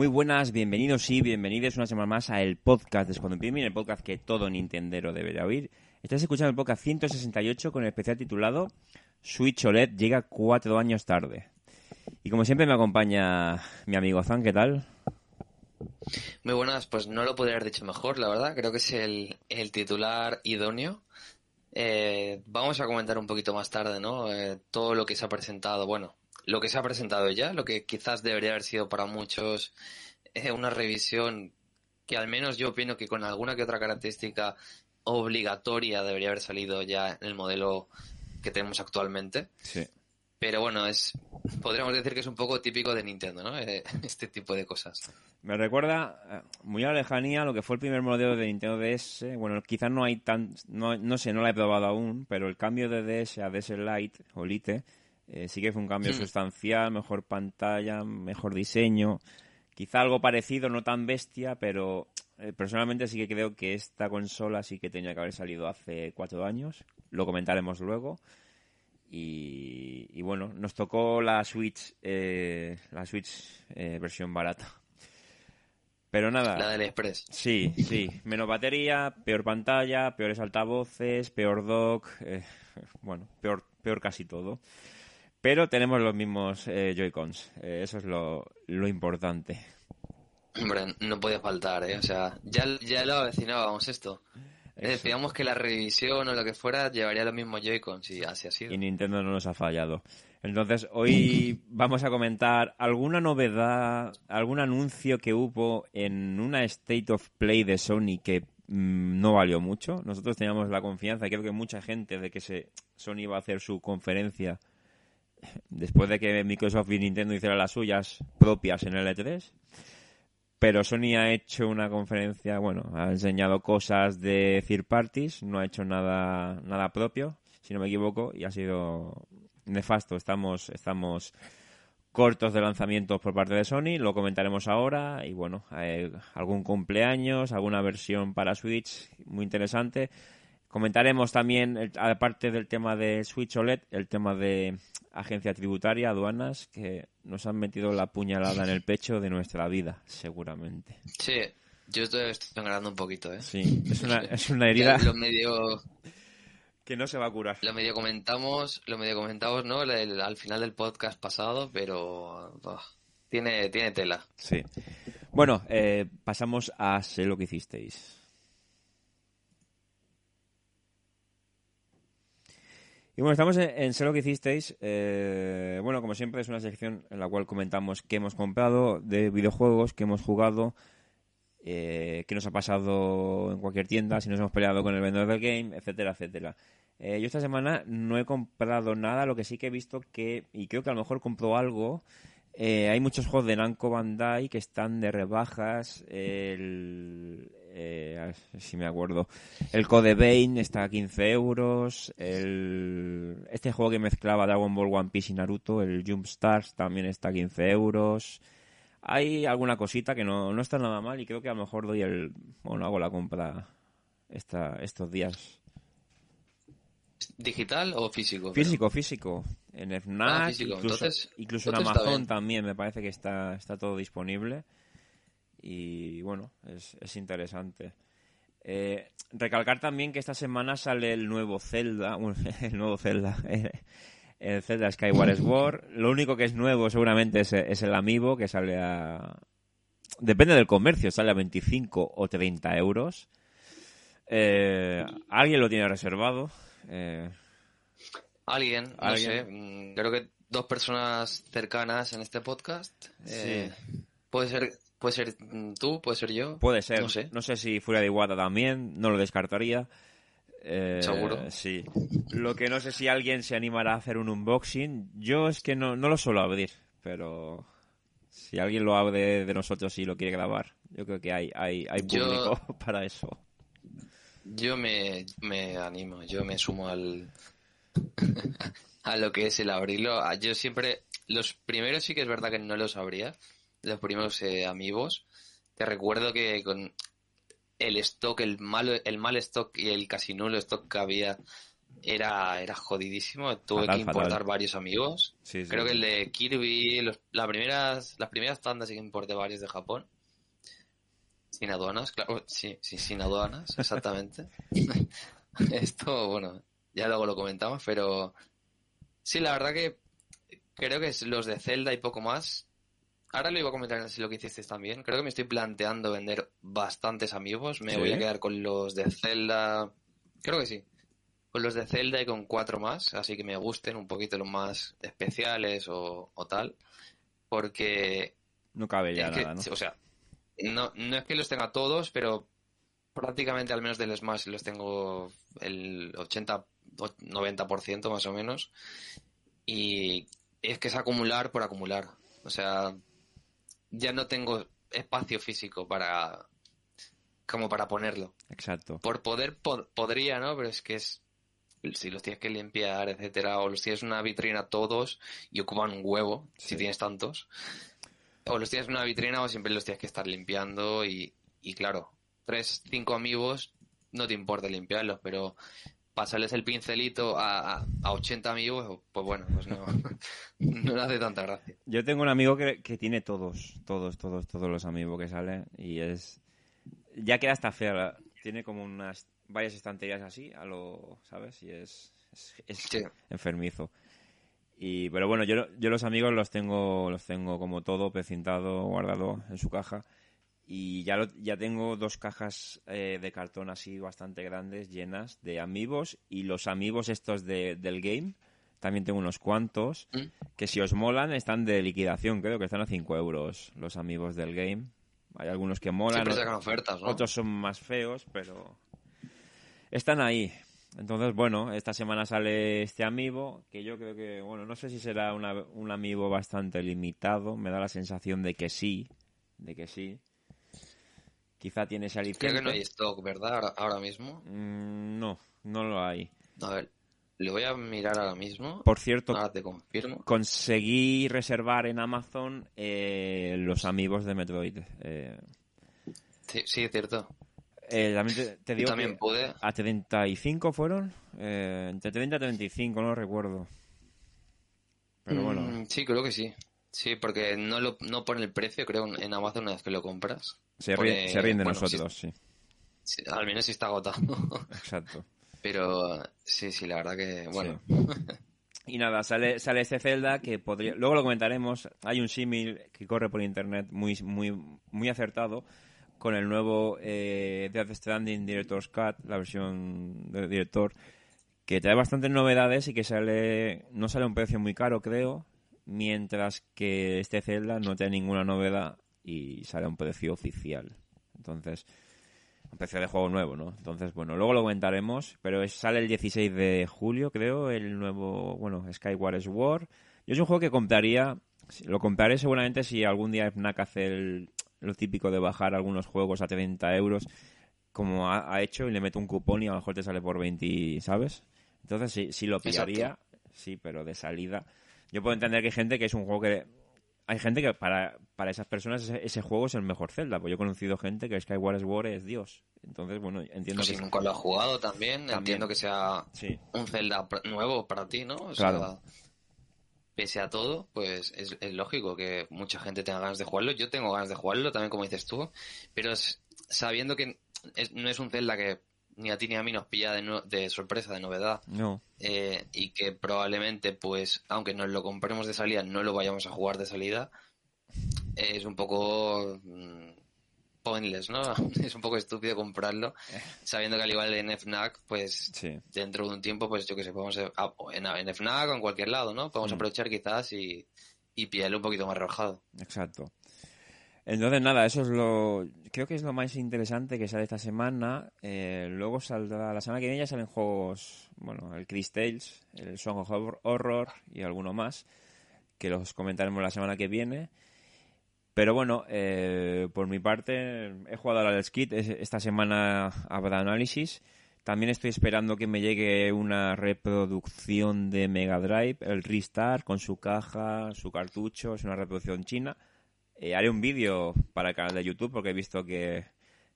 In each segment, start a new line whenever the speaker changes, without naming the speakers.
Muy buenas, bienvenidos y bienvenidos una semana más a el podcast de Squadron Premium, el podcast que todo Nintendero debería oír. Estás escuchando el podcast 168 con el especial titulado Switch OLED llega cuatro años tarde. Y como siempre me acompaña mi amigo Zan, ¿qué tal?
Muy buenas, pues no lo podría haber dicho mejor, la verdad. Creo que es el, el titular idóneo. Eh, vamos a comentar un poquito más tarde, ¿no? Eh, todo lo que se ha presentado, bueno, lo que se ha presentado ya, lo que quizás debería haber sido para muchos eh, una revisión que al menos yo opino que con alguna que otra característica obligatoria debería haber salido ya en el modelo que tenemos actualmente.
Sí.
Pero bueno, es podríamos decir que es un poco típico de Nintendo, ¿no? Eh, este tipo de cosas.
Me recuerda eh, muy a la lejanía lo que fue el primer modelo de Nintendo DS. Bueno, quizás no hay tan, no, no sé, no la he probado aún, pero el cambio de DS a DS Lite o Lite eh, sí que fue un cambio
Hmm.
sustancial, mejor pantalla, mejor diseño. Quizá algo parecido, no tan bestia, pero eh, personalmente sí que creo que esta consola sí que tenía que haber salido hace cuatro años. Lo comentaremos luego. Y, y bueno, nos tocó la Switch, eh, la Switch eh, versión barata. Pero nada.
La del Express.
Sí, sí. Menos batería, peor pantalla, peores altavoces, peor dock, bueno, peor, peor casi todo. Pero tenemos los mismos eh, Joy-Cons. Eh, eso es lo, lo importante.
Hombre, no podía faltar, ¿eh? O sea, ya, ya lo avecinábamos esto.
Eso.
Decíamos que la revisión o lo que fuera llevaría los mismos Joy-Cons y así ha sido.
Y Nintendo no nos ha fallado. Entonces, hoy vamos a comentar alguna novedad, algún anuncio que hubo en una State of Play de Sony que mm, no valió mucho. Nosotros teníamos la confianza, creo que mucha gente, de que se, Sony iba a hacer su conferencia después de que Microsoft y Nintendo hicieran las suyas propias en el E3. Pero Sony ha hecho una conferencia, bueno, ha enseñado cosas de third parties, no ha hecho nada, nada propio, si no me equivoco, y ha sido nefasto. Estamos, estamos cortos de lanzamientos por parte de Sony, lo comentaremos ahora. Y bueno, eh, algún cumpleaños, alguna versión para Switch muy interesante. Comentaremos también, aparte del tema de Switch OLED, el tema de agencia tributaria, aduanas, que nos han metido la puñalada en el pecho de nuestra vida, seguramente.
Sí, yo estoy, sangrando un poquito, ¿eh?
Sí, es una, es una herida...
Lo medio...
Que no se va a curar.
Lo medio comentamos, lo medio comentamos, ¿no? al final del podcast pasado, pero... tiene, tiene tela.
Sí. Bueno, eh, pasamos a sé lo que hicisteis. Y bueno, estamos en, Sé lo que hicisteis. Eh, bueno, como siempre, es una sección en la cual comentamos qué hemos comprado de videojuegos, qué hemos jugado, eh, qué nos ha pasado en cualquier tienda, si nos hemos peleado con el vendedor del game, etcétera, etcétera. Eh, yo esta semana no he comprado nada, lo que sí que he visto que, y creo que a lo mejor compro algo, hay muchos juegos de Namco Bandai que están de rebajas. El, eh, si me acuerdo. El Code Vein está a 15 euros. Este juego que mezclaba Dragon Ball, One Piece y Naruto, el Jump Stars, también está a 15 euros. Hay alguna cosita que no, no está nada mal y creo que a lo mejor doy el. Bueno, hago la compra esta, estos días.
¿Digital o físico?
Físico, físico. En FNAC, ah, incluso, incluso en Amazon también me parece que está, está todo disponible y bueno, es, es interesante. Eh, recalcar también que esta semana sale el nuevo Zelda, el nuevo Zelda, el Zelda Skyward Sword. Lo único que es nuevo seguramente es, el Amiibo, que sale a... Depende del comercio, sale a 25 o 30 euros. Eh, ¿Alguien lo tiene reservado?
Eh, ¿Alguien? No sé. Mm, creo que dos personas cercanas en este podcast. Sí. Puede ser Puede ser tú, puede ser yo.
Puede ser. No sé. No sé si fuera de Iguata también, no lo descartaría.
Eh, Seguro.
Sí. Lo que no sé si alguien se animará a hacer un unboxing. Yo es que no, no lo suelo abrir, pero si alguien lo abre de nosotros y lo quiere grabar, yo creo que hay, hay, hay público para eso.
Yo me, me animo, yo me sumo al a lo que es el abrirlo. Yo siempre, los primeros sí que es verdad que no los abría los primeros eh, amigos. Te recuerdo que con el stock, el malo, el mal stock y el casi nulo stock que había era, era jodidísimo. Tuve que importar varios amigos. Creo que el de Kirby, los, las primeras, las primeras tandas sí que importé varios de Japón. Sin aduanas, claro, sí, sí sin aduanas, exactamente. Esto, bueno, ya luego lo comentamos, pero sí, la verdad que creo que es los de Zelda y poco más ahora lo iba a comentar así lo que hiciste también. Creo que me estoy planteando vender bastantes amigos. Me voy a quedar con los de Zelda. Creo que sí. Con los de Zelda y con cuatro más. Así que me gusten un poquito los más especiales o, tal. Porque.
No cabe ya nada, ¿no?
O sea, no, no es que los tenga todos, pero prácticamente al menos del Smash los tengo el 80, 90% más o menos. Y es que es acumular por acumular. O sea, ya no tengo espacio físico para como para ponerlo.
Exacto.
Por poder podría, ¿no? Pero es que es si los tienes que limpiar, etcétera, o los tienes en una vitrina todos y ocupan un huevo, si tienes tantos. O los tienes en una vitrina o siempre los tienes que estar limpiando y, y claro, tres, cinco amigos no te importa limpiarlos, pero pasarles el pincelito a, a, 80 amigos, pues bueno, pues no, no le hace tanta gracia.
Yo tengo un amigo que, que, tiene todos, todos, todos, todos los amigos que salen y es... Ya queda hasta fea, tiene como unas varias estanterías así, a lo, ¿sabes? Y es, es, enfermizo. Y, pero bueno, yo, yo los amigos los tengo, los tengo como todo precintado, guardado en su caja. Y ya, ya tengo dos cajas eh, de cartón así bastante grandes llenas de amigos. Y los amigos estos de, del game también tengo unos cuantos mm. que si os molan están de liquidación creo que están a 5 euros los amigos del game. Hay algunos que molan
ofertas,
otros son más feos pero están ahí entonces bueno esta semana sale este amigo que yo creo que bueno no sé si será un amigo bastante limitado me da la sensación de que sí de que sí Quizá tiene ese
Creo que no hay stock, ¿verdad? Ahora, mismo.
Mm, no, no lo hay.
A ver, lo voy a mirar ahora mismo.
Por cierto,
ahora te confirmo.
conseguí reservar en Amazon eh, los amigos de Metroid. Eh,
Sí, sí, es cierto.
Eh, también te, te
Yo
digo
también
que
pude.
a 35 fueron. Eh, entre 30 y 35, no lo recuerdo. Pero bueno,
Mm, sí, creo que sí. Sí, porque no lo no pone el precio, creo, en Amazon una vez que lo compras.
se,
pone-
ríe- se ríen de
bueno,
nosotros, sí.
Sí, al menos si está agotado.
Exacto.
Pero sí, sí, la verdad que, bueno.
Y nada, sale, sale este Zelda que podría. Luego lo comentaremos. Hay un símil que corre por internet muy, muy, muy acertado con el nuevo eh, Death Stranding Director's Cut, la versión del director, que trae bastantes novedades y que sale. No sale a un precio muy caro, creo. Mientras que este Zelda no tiene ninguna novedad y sale a un precio oficial. Entonces, un precio de juego nuevo, ¿no? Entonces, bueno, luego lo comentaremos, pero sale el 16 de julio, creo, el nuevo, bueno, Skyward Sword. Yo es un juego que compraría, lo compraré seguramente si algún día FNAC hace el- lo típico de bajar algunos juegos a 30 euros, como ha, ha hecho, y le meto un cupón y a lo mejor te sale por 20, ¿sabes? Entonces sí, sí lo pillaría, sí, pero de salida. Yo puedo entender que hay gente que es un juego que hay gente que para, para esas personas ese, ese juego es el mejor Zelda. Pues yo he conocido gente que Skyward Sword es Dios. Entonces, bueno, entiendo
Pues si
que...
nunca lo has jugado también,
También.
entiendo que sea
Sí,
un Zelda nuevo para ti, ¿no? O
Claro.
sea, pese a todo, pues es, es lógico que mucha gente tenga ganas de jugarlo. Yo tengo ganas de jugarlo, también como dices tú, pero es- sabiendo que es- no es un Zelda que ni a ti ni a mí nos pilla de, no- de sorpresa, de novedad,
no,
eh, y que probablemente, pues, aunque nos lo compremos de salida, no lo vayamos a jugar de salida, eh, es un poco mm, pointless, ¿no? Es un poco estúpido comprarlo, sabiendo que al igual en FNAC, pues,
sí.
dentro de un tiempo, pues yo que sé, podemos eh, en, en FNAC o en cualquier lado, ¿no? Podemos
Mm.
aprovechar quizás y, y pillarlo un poquito más rebajado.
Exacto. Entonces, nada, eso es lo. Creo que es lo más interesante que sale esta semana. Eh, luego saldrá. La semana que viene ya salen juegos. Bueno, el Chris Tales, el Song of Horror y alguno más. Que los comentaremos la semana que viene. Pero bueno, eh, por mi parte, he jugado al Skit. Es- Esta semana habrá análisis. También estoy esperando que me llegue una reproducción de Mega Drive, el Restart, con su caja, su cartucho. Es una reproducción china. Eh, haré un vídeo para el canal de YouTube porque he visto que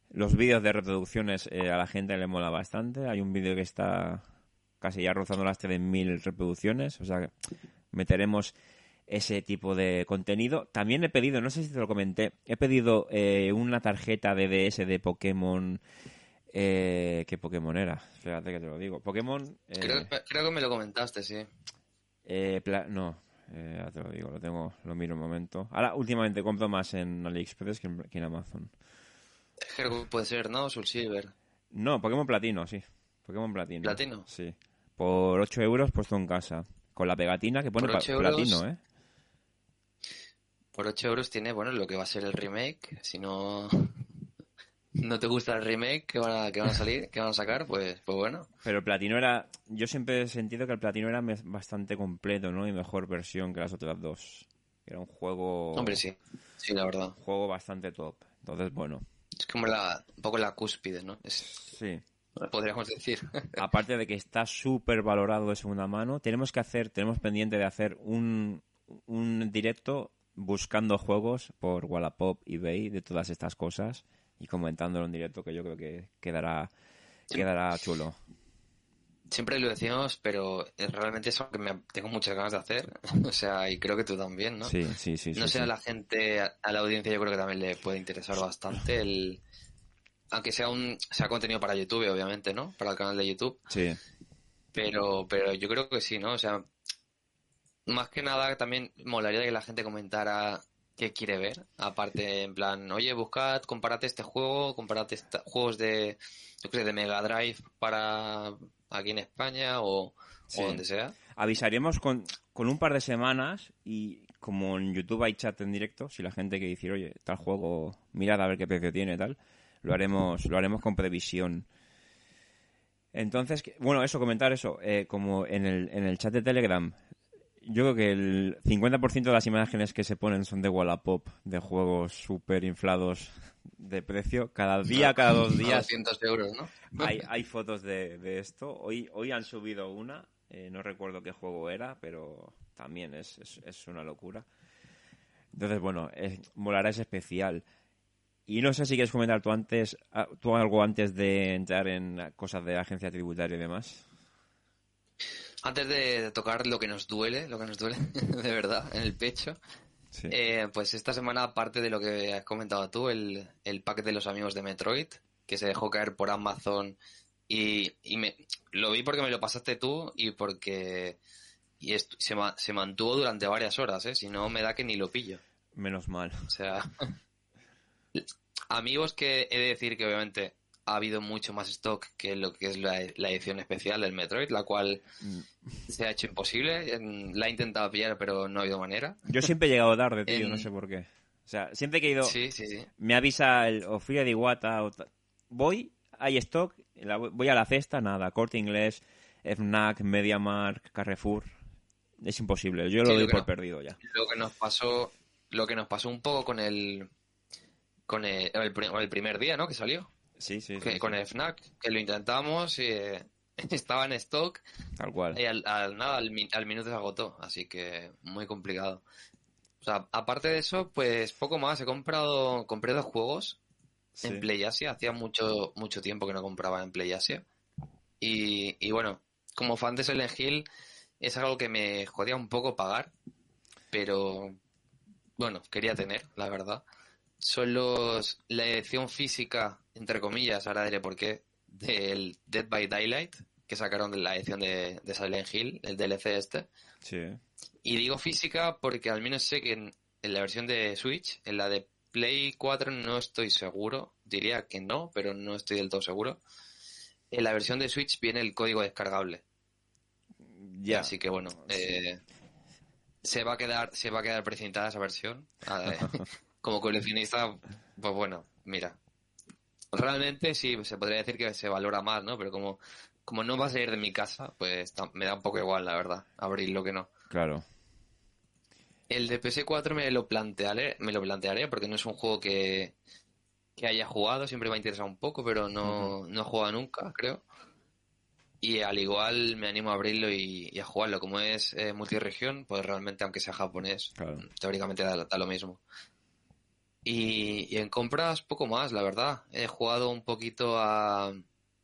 los vídeos de reproducciones eh, a la gente le mola bastante. Hay un vídeo que está casi ya rozando las 3.000 reproducciones. O sea, meteremos ese tipo de contenido. También he pedido, no sé si te lo comenté, he pedido eh, una tarjeta de DS de Pokémon. Eh, ¿Qué Pokémon era? Espérate que te lo digo. Pokémon. eh,
Creo, creo que me lo comentaste, sí.
eh, no, eh, ya te lo digo, lo tengo, lo miro un momento. Ahora, últimamente compro más en AliExpress que en, que en Amazon.
Creo que puede ser, ¿no? Soul Silver.
No, Pokémon Platino, sí. Pokémon Platino.
¿Platino?
Sí. Por 8 euros puesto en casa. Con la pegatina que pone
Por
pa-
8 euros.
Platino, ¿eh?
Por 8 euros tiene, bueno, lo que va a ser el remake. Si no, no te gusta el remake que van a, que van a salir, que van a sacar, pues, pues bueno.
Pero el Platino era... Yo siempre he sentido que el Platino era bastante completo, ¿no? Y mejor versión que las otras dos. Era un juego...
Hombre, sí. Sí, la verdad.
Un juego bastante top. Entonces, bueno,
Es como la, un poco la cúspide, ¿no? Es,
sí.
podríamos decir.
aparte de que está súper valorado de segunda mano, tenemos que hacer, tenemos pendiente de hacer un, un directo buscando juegos por Wallapop, eBay, de todas estas cosas y comentándolo en directo que yo creo que quedará, quedará chulo.
Siempre lo decimos, pero es realmente es algo que me, tengo muchas ganas de hacer. o sea, y creo que tú también, ¿no?
Sí, sí, sí.
no
sí,
sé, a la gente, a la audiencia yo creo que también le puede interesar bastante el... Aunque sea un sea contenido para YouTube, obviamente, ¿no? Para el canal de YouTube.
Sí,
Pero, pero yo creo que sí, ¿no? O sea, más que nada también molaría que la gente comentara qué quiere ver. Aparte, en plan, oye, buscad, compárate este juego, compárate esta- juegos de, yo sé, de Mega Drive para aquí en España o,
Sí.
o donde sea.
avisaremos con, con un par de semanas y como en YouTube hay chat en directo, si la gente que dice, oye, tal juego, mirad a ver qué precio tiene tal, lo haremos, lo haremos con previsión. Entonces, bueno, eso, comentar eso, eh, como en el, en el chat de Telegram, yo creo que el 50% de las imágenes que se ponen son de Wallapop, de juegos súper inflados de precio. Cada día, cada dos días
200 euros, ¿no?
hay, hay fotos de, de esto. Hoy, hoy han subido una Eh, no recuerdo qué juego era, pero también es, es, una locura. Entonces, bueno, es, molará es especial. Y no sé si quieres comentar tú antes, ah, tú algo antes de entrar en cosas de agencia tributaria y demás.
Antes de tocar lo que nos duele, lo que nos duele de verdad en el pecho, eh, pues esta semana, aparte de lo que has comentado tú, el, el pack de los amigos de Metroid, que se dejó caer por Amazon y, y me, lo vi porque me lo pasaste tú y porque y se, se mantuvo durante varias horas, ¿eh? si no me da que ni lo pillo.
Menos mal.
O sea, amigos que he de decir que obviamente ha habido mucho más stock que lo que es la, edición especial del Metroid, la cual mm. se ha hecho imposible. La he intentado pillar, pero no ha habido manera.
Yo siempre he llegado tarde, tío, no sé por qué. O sea, siempre que he ido, me avisa el o de Iwata, o voy, hay stock, voy a la cesta, nada, corte inglés, FNAC, MediaMark, Carrefour. Es imposible, yo lo doy por perdido ya.
Lo que nos pasó, lo que nos pasó un poco con el con el, el primer día, ¿no? Que salió.
Sí, sí.
con el FNAC, que lo intentamos y eh, estaba en stock.
Tal cual.
Y al, nada, al, minuto se agotó, así que muy complicado. O sea, aparte de eso, pues poco más. He comprado, compré dos juegos en PlayAsia. Hacía mucho, mucho tiempo que no compraba en PlayAsia. Y, y bueno, como fan de Silent Hill, es algo que me jodía un poco pagar. Pero bueno, quería tener, la verdad son los la edición física, entre comillas, ahora diré por qué, del Dead by Daylight, que sacaron de la edición de, Silent Hill, el DLC este.
Sí.
Y digo física porque al menos sé que en, la versión de Switch, en la de Play 4 no estoy seguro, diría que no, pero no estoy del todo seguro. En la versión de Switch viene el código descargable. Ya. Así que bueno, eh, se va a quedar, se va a quedar precintada esa versión. como coleccionista, pues bueno, mira. Realmente sí, se podría decir que se valora más, ¿no? Pero como, como no va a salir de mi casa, pues me da un poco igual, la verdad, abrir lo que no.
Claro.
El de PS4 me lo plantearé, me lo plantearé porque no es un juego que, que haya jugado, siempre me ha interesado un poco, pero no, no he jugado nunca, creo. Y al igual me animo a abrirlo y, a jugarlo. Como es eh, multiregión, pues realmente, aunque sea japonés, teóricamente da, lo mismo. Y, en compras poco más, la verdad. He jugado un poquito a...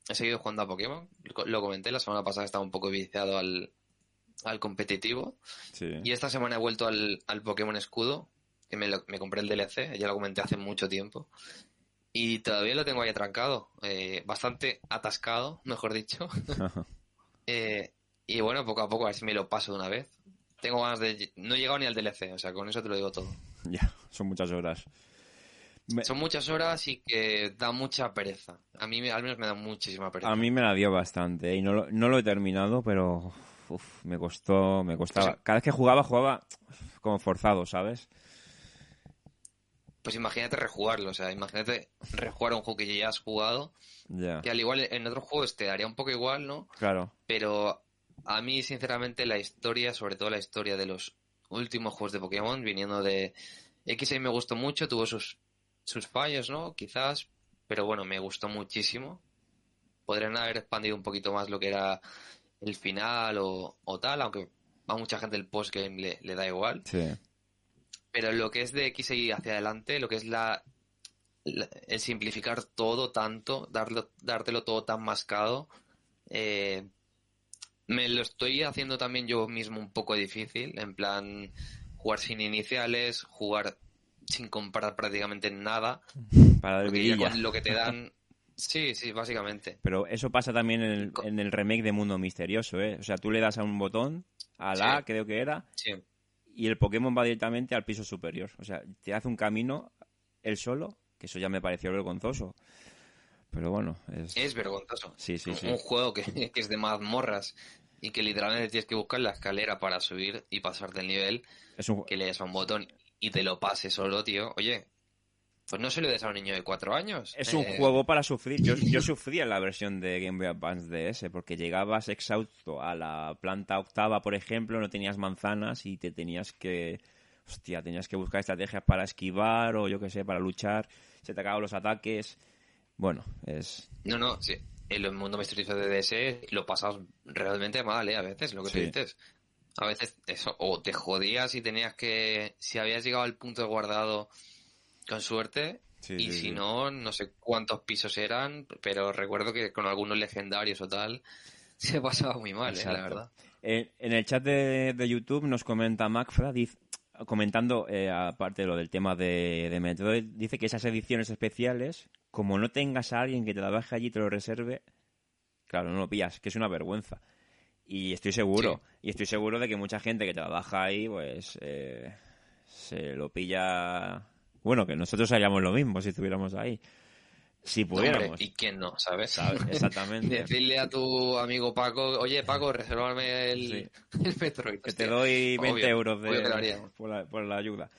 He seguido jugando a Pokémon. Lo comenté, la semana pasada estaba un poco viciado al, al competitivo. Y esta semana he vuelto al, al Pokémon Escudo, que me, me, compré el DLC, ya lo comenté hace mucho tiempo. Y todavía lo tengo ahí atrancado, eh, bastante atascado, mejor dicho. eh, y bueno, poco a poco a ver si me lo paso de una vez. Tengo ganas de... No he llegado ni al DLC, o sea, con eso te lo digo todo.
Ya, son muchas horas.
Son muchas horas y que da mucha pereza. A mí al menos me da muchísima pereza.
A mí me la dio bastante y no lo, no lo he terminado, pero me costó, me costaba. Cada vez que jugaba, jugaba como forzado, ¿sabes?
Pues imagínate rejugarlo, o sea, imagínate rejugar un juego que ya has jugado. Que al igual en otros juegos te daría un poco igual, ¿no?
Claro.
Pero a mí, sinceramente, la historia, sobre todo la historia de los últimos juegos de Pokémon, viniendo de X me gustó mucho, tuvo sus sus fallos, ¿no? Quizás, pero bueno, me gustó muchísimo. Podrían haber expandido un poquito más lo que era el final o, tal, aunque a mucha gente el postgame le, da igual.
Sí.
Pero lo que es de X y hacia adelante, lo que es la, el simplificar todo tanto, darlo, dártelo todo tan mascado, eh, me lo estoy haciendo también yo mismo un poco difícil, en plan jugar sin iniciales, jugar sin comprar prácticamente nada.
Para
lo que te dan. Sí, sí, básicamente.
Pero eso pasa también en el, en el, remake de Mundo Misterioso, ¿eh? O sea, tú le das a un botón, a la creo que era, y el Pokémon va directamente al piso superior. O sea, te hace un camino él solo, que eso ya me pareció vergonzoso. Pero bueno, es...
Es vergonzoso.
Sí, sí, sí.
Un juego que, que es de mazmorras y que literalmente tienes que buscar la escalera para subir y pasarte el nivel,
es un...
que le des a un botón y te lo pase solo, tío, oye, pues no se lo des a un niño de cuatro años.
Es un eh, juego para sufrir. Yo, yo sufría en la versión de Game Boy Advance DS, porque llegabas exhausto a la planta octava, por ejemplo, no tenías manzanas y te tenías que... Hostia, tenías que buscar estrategias para esquivar o yo qué sé, para luchar. Se te acaban los ataques. Bueno, es...
No, no, sí. en el mundo misterioso de DS lo pasas realmente mal, ¿eh? A veces, lo que
Sí.
dices. A veces eso, o te jodías y tenías que, si habías llegado al punto de guardado con suerte,
Sí,
y
sí,
si
sí.
no, no sé cuántos pisos eran, pero recuerdo que con algunos legendarios o tal, se pasaba muy mal, ¿eh? La verdad.
Eh, en el chat de, de YouTube nos comenta Macfra, diz- comentando, eh, aparte de lo del tema de, de Metroid, dice que esas ediciones especiales, como no tengas a alguien que te la baje allí y te lo reserve, claro, no lo pillas, que es una vergüenza. Y estoy seguro, y estoy seguro de que mucha gente que te la baja ahí, pues eh, se lo pilla. Bueno, que nosotros haríamos lo mismo si estuviéramos ahí. Si
Hombre,
pudiéramos.
¿y quién no, sabes?
¿sabes? Exactamente.
Decirle a tu amigo Paco, oye Paco, resérvame el,
Sí.
el Metroid.
que te doy 20
obvio,
euros de, por, la, por la ayuda.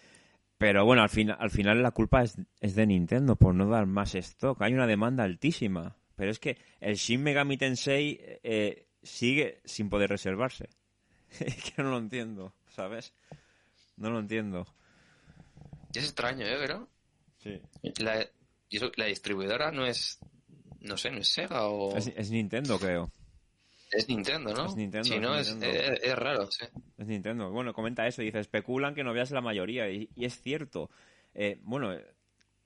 Pero bueno, al, final al final la culpa es, es de Nintendo por no dar más stock. Hay una demanda altísima. Pero es que el Shin Megami Tensei eh, sigue sin poder reservarse. es que no lo entiendo, ¿sabes? No lo entiendo.
Es extraño, ¿eh? Pero
Sí.
la, distribuidora no es, no sé, no es Sega o
Es, es Nintendo, creo.
es Nintendo, ¿no?
es Nintendo,
Si
es
no, es,
Nintendo.
es, es raro, sí.
Es Nintendo. Bueno, comenta eso. Dice, especulan que no veas la mayoría. Y, y es cierto. Eh, bueno,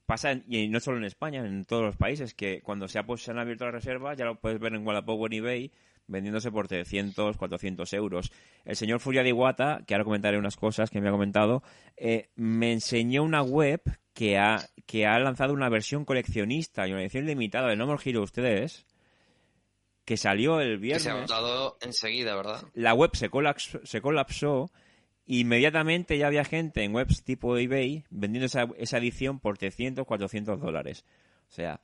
pasa, en- y no solo en España, en todos los países, que cuando se, ha, pues, se han abierto las reservas, ya lo puedes ver en Wallapop o en eBay, vendiéndose por 300, 400 euros. El señor Furia de Iwata, que ahora comentaré unas cosas que me ha comentado, eh, me enseñó una web que ha, que ha lanzado una versión coleccionista y una edición limitada de No More Heroes 3, que salió el
Que
viernes
se ha notado enseguida, ¿verdad?
la web se colapsó, se colapsó inmediatamente ya había gente en webs tipo eBay vendiendo esa, esa edición por 300, 400 dólares. O sea,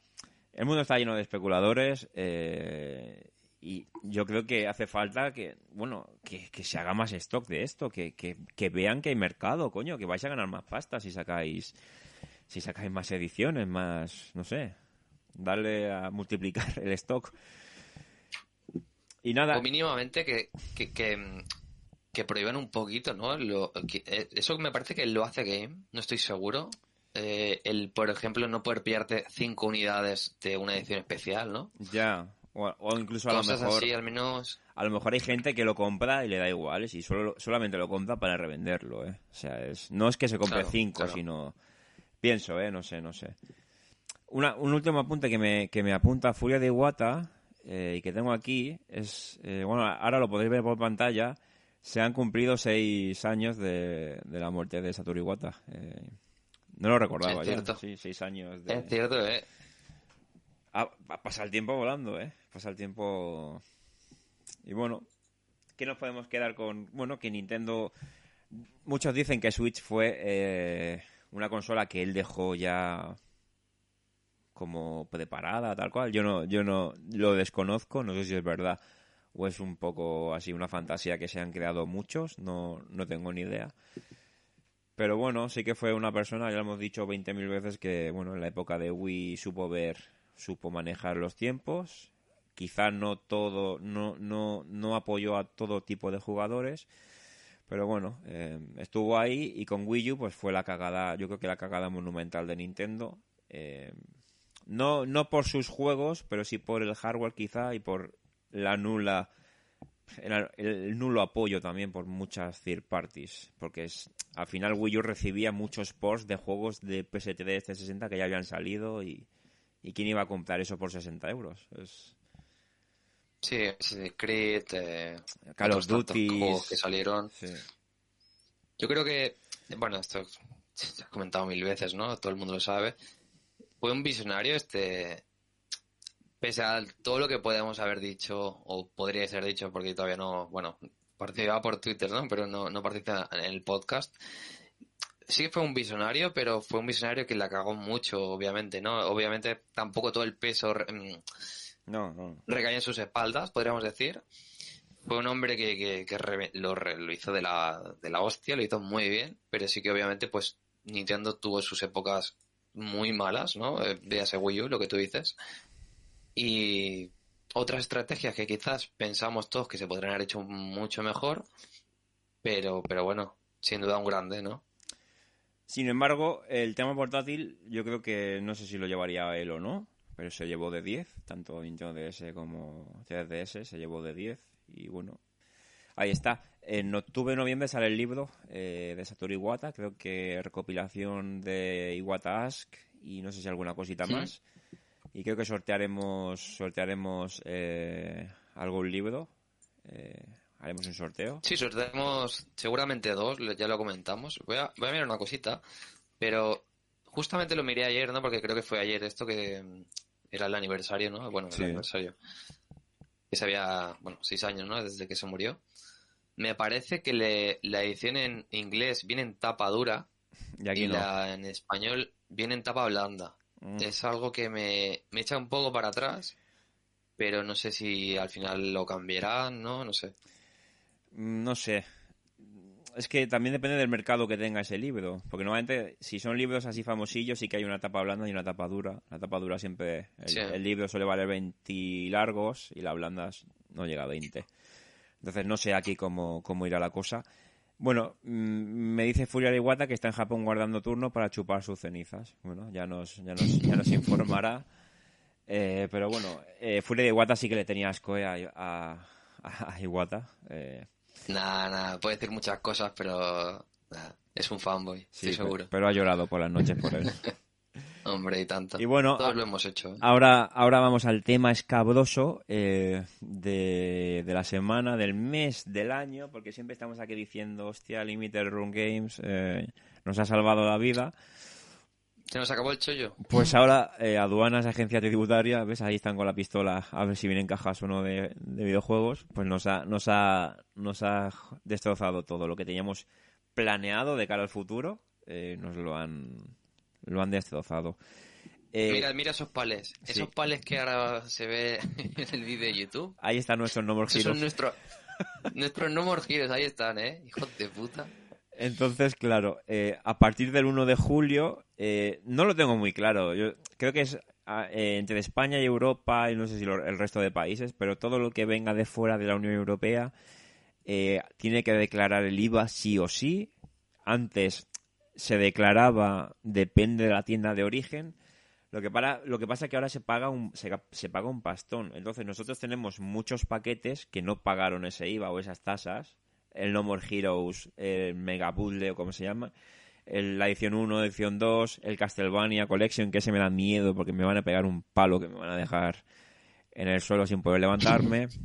el mundo está lleno de especuladores eh, y yo creo que hace falta que, bueno, que, que se haga más stock de esto, que, que, que vean que hay mercado, coño, que vais a ganar más pasta si sacáis, si sacáis más ediciones, más, no sé, darle a multiplicar el stock. Y nada,
O mínimamente que, que, que, que prohíban un poquito, ¿no? Lo, que- eh, eso me parece que lo hace Game, no estoy seguro. Eh, el, por ejemplo, no poder pillarte cinco unidades de una edición especial, ¿no?
Ya, o, o incluso a lo mejor
así, al menos.
a lo mejor hay gente que lo compra y le da igual, y solo, solamente lo compra para revenderlo, ¿eh? O sea, es, no es que se compre
Claro,
cinco,
claro.
sino pienso, ¿eh? No sé, no sé. Una, un último apunte que me, que me apunta Furia de Iwata eh, y que tengo aquí es, eh, bueno, ahora lo podéis ver por pantalla, se han cumplido seis años de, de la muerte de Satoru Iwata. Eh, no lo recordaba
Es
ya,
cierto.
sí, seis años de...
Es cierto, ¿eh?
Ah, pa- pasa el tiempo volando, ¿eh? Pasa el tiempo... Y bueno, ¿qué nos podemos quedar con...? Bueno, que Nintendo... Muchos dicen que Switch fue eh, una consola que él dejó ya como preparada, tal cual. Yo no, yo no lo desconozco, no sé si es verdad o es un poco así una fantasía que se han creado muchos, no, no tengo ni idea. Pero bueno, sí que fue una persona, ya lo hemos dicho 20.000 veces, que bueno, en la época de Wii supo ver, supo manejar los tiempos. Quizá no todo, no, no, no apoyó a todo tipo de jugadores. Pero bueno, eh, estuvo ahí y con Wii U pues fue la cagada, yo creo que la cagada monumental de Nintendo. Eh, no, no por sus juegos, pero sí por el hardware quizá y por la nula el, nulo apoyo también por muchas third parties, porque es, al final Wii U recibía muchos ports de juegos de PS3 360 que ya habían salido y, y quién iba a comprar eso por 60 euros. Es
Sí, Assassin's Creed, eh,
Call of Duty.
que salieron.
Sí.
Yo creo que, bueno, esto se ha comentado mil veces, ¿no? Todo el mundo lo sabe. Fue un visionario este, pese a todo lo que podemos haber dicho, o podría ser dicho, porque todavía no, bueno, participaba por Twitter, ¿no? Pero no, no participa en el podcast. Sí fue un visionario, pero fue un visionario que la cagó mucho, obviamente, ¿no? Obviamente tampoco todo el peso mm,
No, no.
en sus espaldas, podríamos decir. Fue un hombre que, que, que re- lo, re- lo hizo de la, de la hostia, lo hizo muy bien, pero sí que obviamente pues Nintendo tuvo sus épocas muy malas, ¿no? Eh, Véase Wii U, lo que tú dices. Y otras estrategias que quizás pensamos todos que se podrían haber hecho mucho mejor, pero, pero bueno, sin duda un grande, ¿no?
Sin embargo, el tema portátil yo creo que no sé si lo llevaría él o no, pero se llevó de 10, tanto Nintendo DS como 3DS se llevó de 10 y bueno, ahí está. En octubre noviembre sale el libro eh, de Satoru Iwata, creo que recopilación de Iwata Ask y no sé si alguna cosita más. Y creo que sortearemos sortearemos eh, algún libro. Eh, haremos un sorteo.
Sí, sortearemos seguramente dos, ya lo comentamos. Voy a, voy a mirar una cosita, pero justamente lo miré ayer, ¿no? Porque creo que fue ayer esto que mm, era el aniversario, ¿no? Bueno, el aniversario. Que se había, bueno, seis años, ¿no? Desde que se murió. Me parece que le, la edición en inglés viene en tapa dura y, la en español viene en tapa blanda. Mm. Es algo que me, me echa un poco para atrás, pero no sé si al final lo cambiarán, ¿no? No sé.
No sé. Es que también depende del mercado que tenga ese libro. Porque normalmente, si son libros así famosillos, sí que hay una tapa blanda y una tapa dura. La tapa dura siempre. El, libro suele valer 20 largos y la blanda no llega a 20. Entonces, no sé aquí cómo, cómo irá la cosa. Bueno, mm, me dice Furia Iwata que está en Japón guardando turno para chupar sus cenizas. Bueno, ya nos, ya nos, ya nos informará. Eh, pero bueno, eh, Furia de Iwata sí que le tenía asco eh, a, a, Iwata.
Nada, nada, puede decir muchas cosas, pero es un fanboy, sí, seguro.
Pero ha llorado por las noches por él.
Hombre, y tanto.
Y bueno,
todos lo hemos hecho. ¿eh?
Ahora, ahora vamos al tema escabroso eh, de, la semana, del mes, del año, porque siempre estamos aquí diciendo, hostia, Limited Run Games eh, nos ha salvado la vida.
Se nos acabó el chollo.
Pues ahora, eh, aduanas, agencia tributaria, ¿ves? Ahí están con la pistola a ver si vienen cajas o no de, videojuegos. Pues nos ha, nos, ha, nos ha destrozado todo lo que teníamos planeado de cara al futuro. Eh, nos lo han, lo han destrozado.
Eh, mira, mira esos pales. Esos pales que ahora se ve en el vídeo de YouTube.
Ahí están nuestros No More Heroes.
Son nuestros nuestros No More Heroes, ahí están, ¿eh? Hijos de puta.
Entonces, claro, eh, a partir del 1 de julio, eh, no lo tengo muy claro. Yo creo que es ah, eh, entre España y Europa, y no sé si el resto de países, pero todo lo que venga de fuera de la Unión Europea tiene que declarar el IVA sí o sí. Antes se declaraba, depende de la tienda de origen. Lo que, para, lo que pasa es que ahora se paga, un, se paga un pastón. Entonces nosotros tenemos muchos paquetes que no pagaron ese IVA o esas tasas el No More Heroes, el Mega Puzzle o como se llama, el, la edición 1, edición 2, el Castlevania Collection, que ese me da miedo porque me van a pegar un palo que me van a dejar en el suelo sin poder levantarme.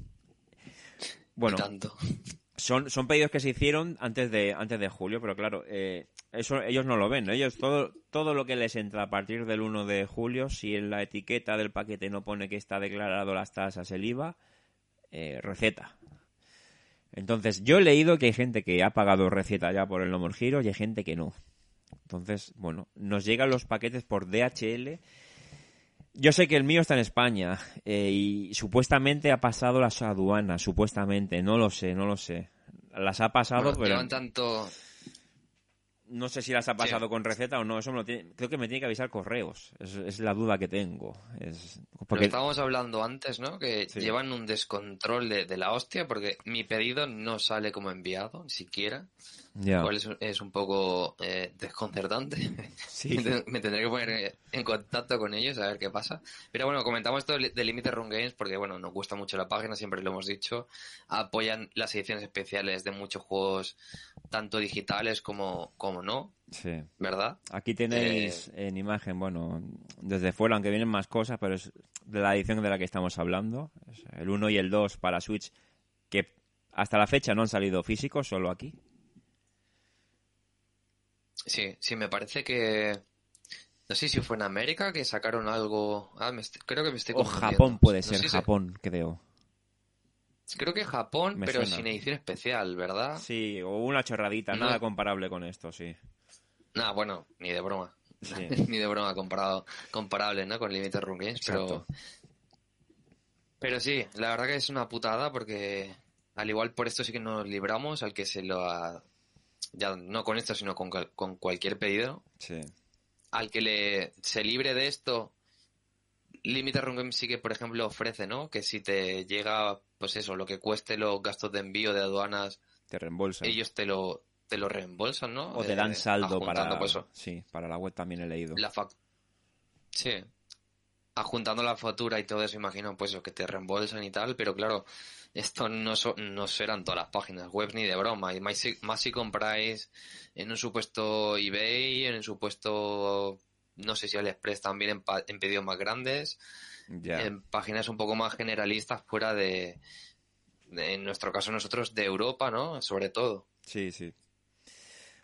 Bueno, son, son pedidos que se hicieron antes de, antes de julio, pero claro, eh, eso ellos no lo ven. Ellos todo, todo lo que les entra a partir del 1 de julio, si en la etiqueta del paquete no pone que está declarado las tasas, el IVA, eh, receta. Entonces, yo he leído que hay gente que ha pagado receta ya por el No y hay gente que no. Entonces, bueno, nos llegan los paquetes por DHL. Yo sé que el mío está en España eh, y supuestamente ha pasado las aduanas, supuestamente, no lo sé, no lo sé. Las ha pasado, pero...
tanto
no sé si las ha pasado con receta o no, eso me lo tiene, creo que me tiene que avisar correos, es, la duda que tengo. Es,
porque... estábamos hablando antes, ¿no? Que llevan un descontrol de, de, la hostia porque mi pedido no sale como enviado, ni siquiera. Cual es, un poco eh, desconcertante. Me tendré que poner en contacto con ellos a ver qué pasa. Pero bueno, comentamos esto de Limited Run Games porque, bueno, nos gusta mucho la página, siempre lo hemos dicho. Apoyan las ediciones especiales de muchos juegos, tanto digitales como, como no. Sí. ¿Verdad?
Aquí tenéis eh, en imagen, bueno, desde fuera, aunque vienen más cosas, pero es de la edición de la que estamos hablando. el 1 y el 2 para Switch, que hasta la fecha no han salido físicos, solo aquí.
Sí, sí, me parece que... No sé si fue en América que sacaron algo... Ah, creo que me estoy
O Japón puede ser, Japón, creo.
Creo que Japón, pero sin edición especial, ¿verdad?
Sí, o una chorradita, nada comparable con esto, sí.
Nada, bueno, ni de broma. ni de broma comparado, comparable, ¿no? Con Limited Run Games, pero... Pero sí, la verdad que es una putada porque al igual por esto sí que nos libramos al que se lo ha ya no con esto, sino con, con cualquier pedido,
sí.
al que le se libre de esto, Limited Run Game sí que, por ejemplo, ofrece, ¿no? Que si te llega, pues eso, lo que cueste los gastos de envío de aduanas,
te reembolsan.
Ellos te lo, te lo reembolsan, ¿no?
O te dan saldo para... Pues sí, para la web también he leído.
La fac... Sí. Juntando la factura y todo eso, imagino, pues, que te reembolsan y tal, pero claro, esto no, no serán todas las páginas web ni de broma. Y más si, más si compráis en un supuesto eBay, en un supuesto, no sé si AliExpress también en, en pedidos más grandes, en páginas un poco más generalistas fuera de, en nuestro caso nosotros, de Europa, ¿no? Sobre todo.
Sí, sí.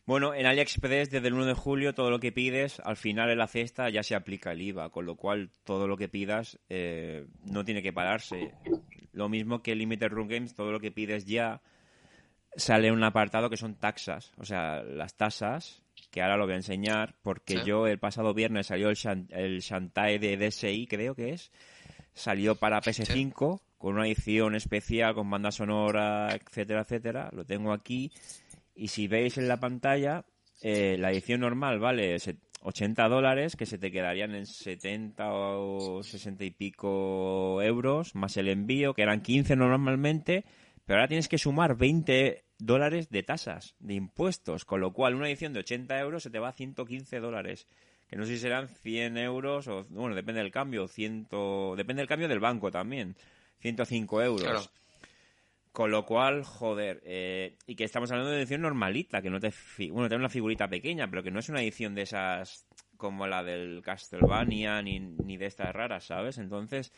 Bueno, en AliExpress desde el 1 de julio todo lo que pides al final en la cesta ya se aplica el IVA, con lo cual todo lo que pidas eh, no tiene que pararse. Lo mismo que Limited Room Games, todo lo que pides ya sale un apartado que son taxas, o sea, las tasas, que ahora lo voy a enseñar, porque yo el pasado viernes salió el, el Shantae de DSI, creo que es, salió para PS5 con una edición especial, con banda sonora, etcétera, etcétera, lo tengo aquí y si veis en la pantalla, eh, la edición normal vale 80 dólares, que se te quedarían en 70 o 60 y pico euros, más el envío, que eran 15 normalmente, pero ahora tienes que sumar 20 dólares de tasas, de impuestos, con lo cual una edición de 80 euros se te va a 115 dólares. Que no sé si serán 100 euros o, bueno, depende del cambio, 100, depende del cambio del banco también, 105 euros. Con lo cual, joder, eh, y que estamos hablando de edición normalita, que no te... Bueno, tiene una figurita pequeña, pero que no es una edición de esas como la del Castlevania ni, ni de estas raras, ¿sabes? Entonces,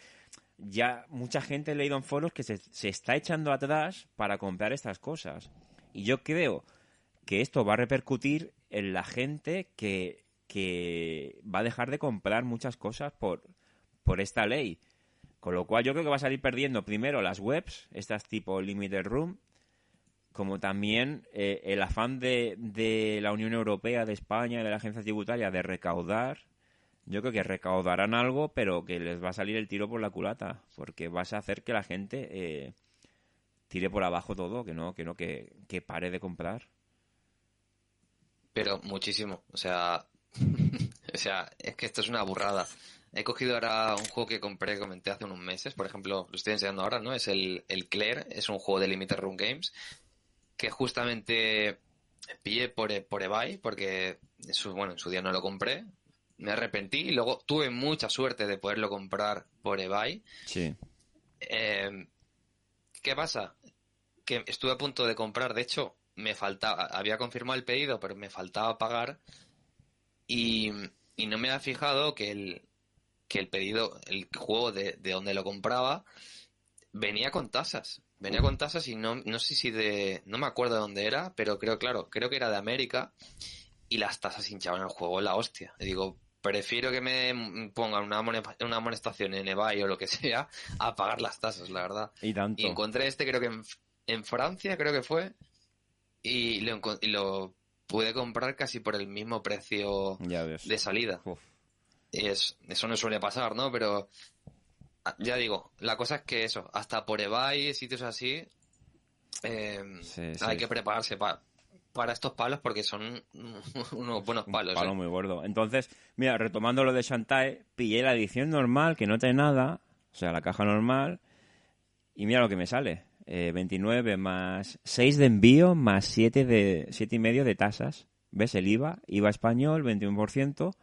ya mucha gente he leído en foros que se, se está echando atrás para comprar estas cosas. Y yo creo que esto va a repercutir en la gente que, que va a dejar de comprar muchas cosas por, por esta ley. Con lo cual yo creo que va a salir perdiendo primero las webs, estas tipo Limited Room, como también eh, el afán de, de, la Unión Europea, de España de la agencia tributaria de recaudar. Yo creo que recaudarán algo, pero que les va a salir el tiro por la culata, porque vas a hacer que la gente eh, tire por abajo todo, que no, que no, que, que pare de comprar.
Pero muchísimo, o sea, o sea, es que esto es una burrada. He cogido ahora un juego que compré, comenté hace unos meses, por ejemplo, lo estoy enseñando ahora, ¿no? Es el, el Claire, es un juego de Limited Run Games, que justamente pillé por, por eBay, porque su, bueno, en su día no lo compré, me arrepentí y luego tuve mucha suerte de poderlo comprar por eBay.
Sí.
Eh, ¿Qué pasa? Que estuve a punto de comprar, de hecho, me faltaba, había confirmado el pedido, pero me faltaba pagar y, y no me había fijado que el, que el pedido, el juego de, de donde lo compraba, venía con tasas. Venía con tasas y no, no sé si de, no me acuerdo de dónde era, pero creo, claro, creo que era de América y las tasas hinchaban el juego la hostia. Y digo, prefiero que me pongan una, una amonestación en eBay o lo que sea a pagar las tasas, la verdad.
Y tanto.
Y encontré este, creo que en, en Francia, creo que fue, y lo, y lo pude comprar casi por el mismo precio de salida. Uf es, eso no suele pasar, ¿no? Pero ah, ya digo, la cosa es que eso, hasta por eBay, sitios así, eh, hay que prepararse para para estos palos porque son unos buenos palos.
Un palo
¿eh?
muy gordo. Entonces, mira, retomando lo de Shantae, pillé la edición normal, que no tiene nada, o sea, la caja normal, y mira lo que me sale. Eh, 29 más 6 de envío más 7 de siete y medio de tasas. ¿Ves el IVA? IVA español, 21%.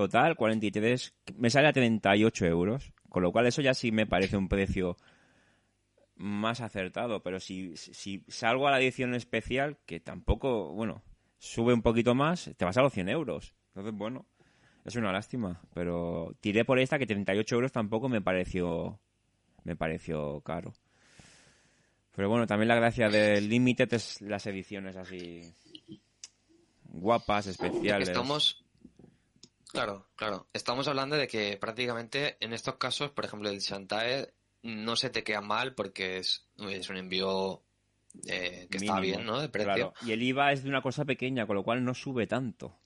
Total, 43, me sale a 38 euros, con lo cual eso ya sí me parece un precio más acertado, pero si, si salgo a la edición especial, que tampoco, bueno, sube un poquito más, te vas a los 100 euros. Entonces, bueno, es una lástima, pero tiré por esta que 38 euros tampoco me pareció, me pareció caro. Pero bueno, también la gracia del Limited es las ediciones así guapas, especiales.
Estamos, Claro, claro. Estamos hablando de que prácticamente en estos casos, por ejemplo, el Shantae no se te queda mal porque es, es un envío eh, que está bien, ¿no? De precio.
Y el IVA es de una cosa pequeña, con lo cual no sube tanto.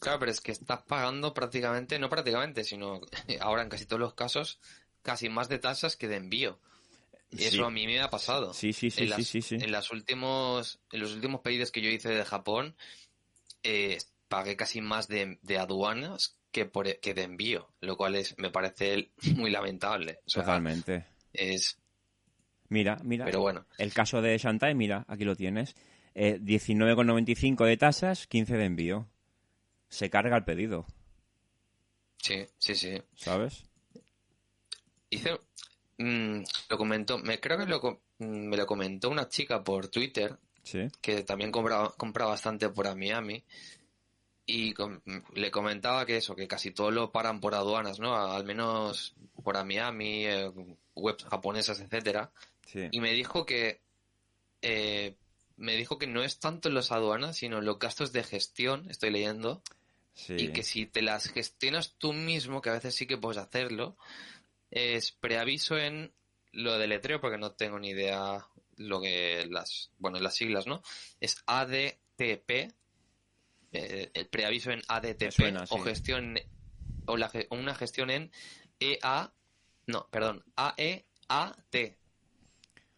Claro, pero es que estás pagando prácticamente, no prácticamente, sino ahora en casi todos los casos, casi más de tasas que de envío. Y eso a mí me ha pasado.
Sí, sí, sí, sí, sí,
En, las últimos, en los últimos pedidos que yo hice de Japón, eh, pagué casi más de, aduanas que, por, que de envío, lo cual es, me parece muy lamentable.
Totalmente.
Es...
Mira, mira.
Pero bueno.
El caso de Shantai, mira, aquí lo tienes. Eh, 19,95 de tasas, 15 de envío. Se carga el pedido.
Sí, sí, sí.
¿Sabes?
Hice, mm, lo comentó, me creo que lo, mm, me lo comentó una chica por Twitter
Sí.
que también compra, compra bastante por a Miami y com- le comentaba que eso, que casi todo lo paran por aduanas, ¿no? Al menos por Miami, eh, webs japonesas, etcétera.
Sí.
Y me dijo que eh, me dijo que no es tanto los aduanas, sino los gastos de gestión, estoy leyendo,
Sí.
y que si te las gestionas tú mismo, que a veces sí que puedes hacerlo, es preaviso en lo de letreo, porque no tengo ni idea lo que las, bueno, las siglas, ¿no? Es ADTP, eh, el preaviso en ADTP,
suena,
o
sí.
gestión, o la, una gestión en EA, no, perdón, AEAT.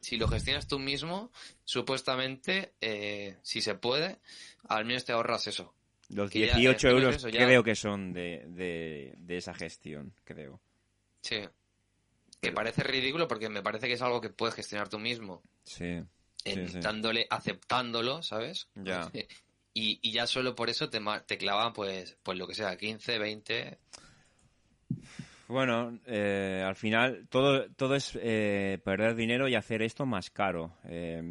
Si lo gestionas tú mismo, supuestamente, eh, si se puede, al menos te ahorras eso.
Los
que ya,
18
eh,
euros
ya-
creo que son de, de, de esa gestión, creo.
Sí. Que parece ridículo porque me parece que es algo que puedes gestionar tú mismo.
Sí.
en-
Sí, sí.
dándole, aceptándolo, ¿sabes?
Ya.
Y, y ya solo por eso te, te clavan, pues, pues lo que sea, 15, 20.
Bueno, eh, al final todo, todo es eh, perder dinero y hacer esto más caro. Eh,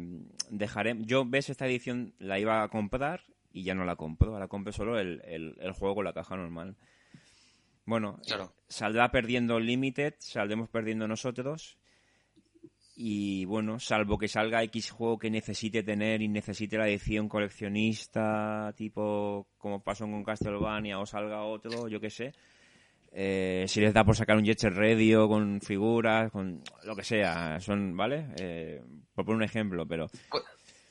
dejaré, yo, ves, esta edición la iba a comprar y ya no la compro. Ahora compro solo el, el, el juego, la caja normal. Bueno,
Claro.
saldrá perdiendo Limited, saldremos perdiendo nosotros. Y bueno, salvo que salga X juego que necesite tener y necesite la edición coleccionista, tipo como pasó con Castlevania, o salga otro, yo qué sé. Eh, si les da por sacar un Jet Set Radio con figuras, con lo que sea, son, ¿vale? Eh, por poner un ejemplo, pero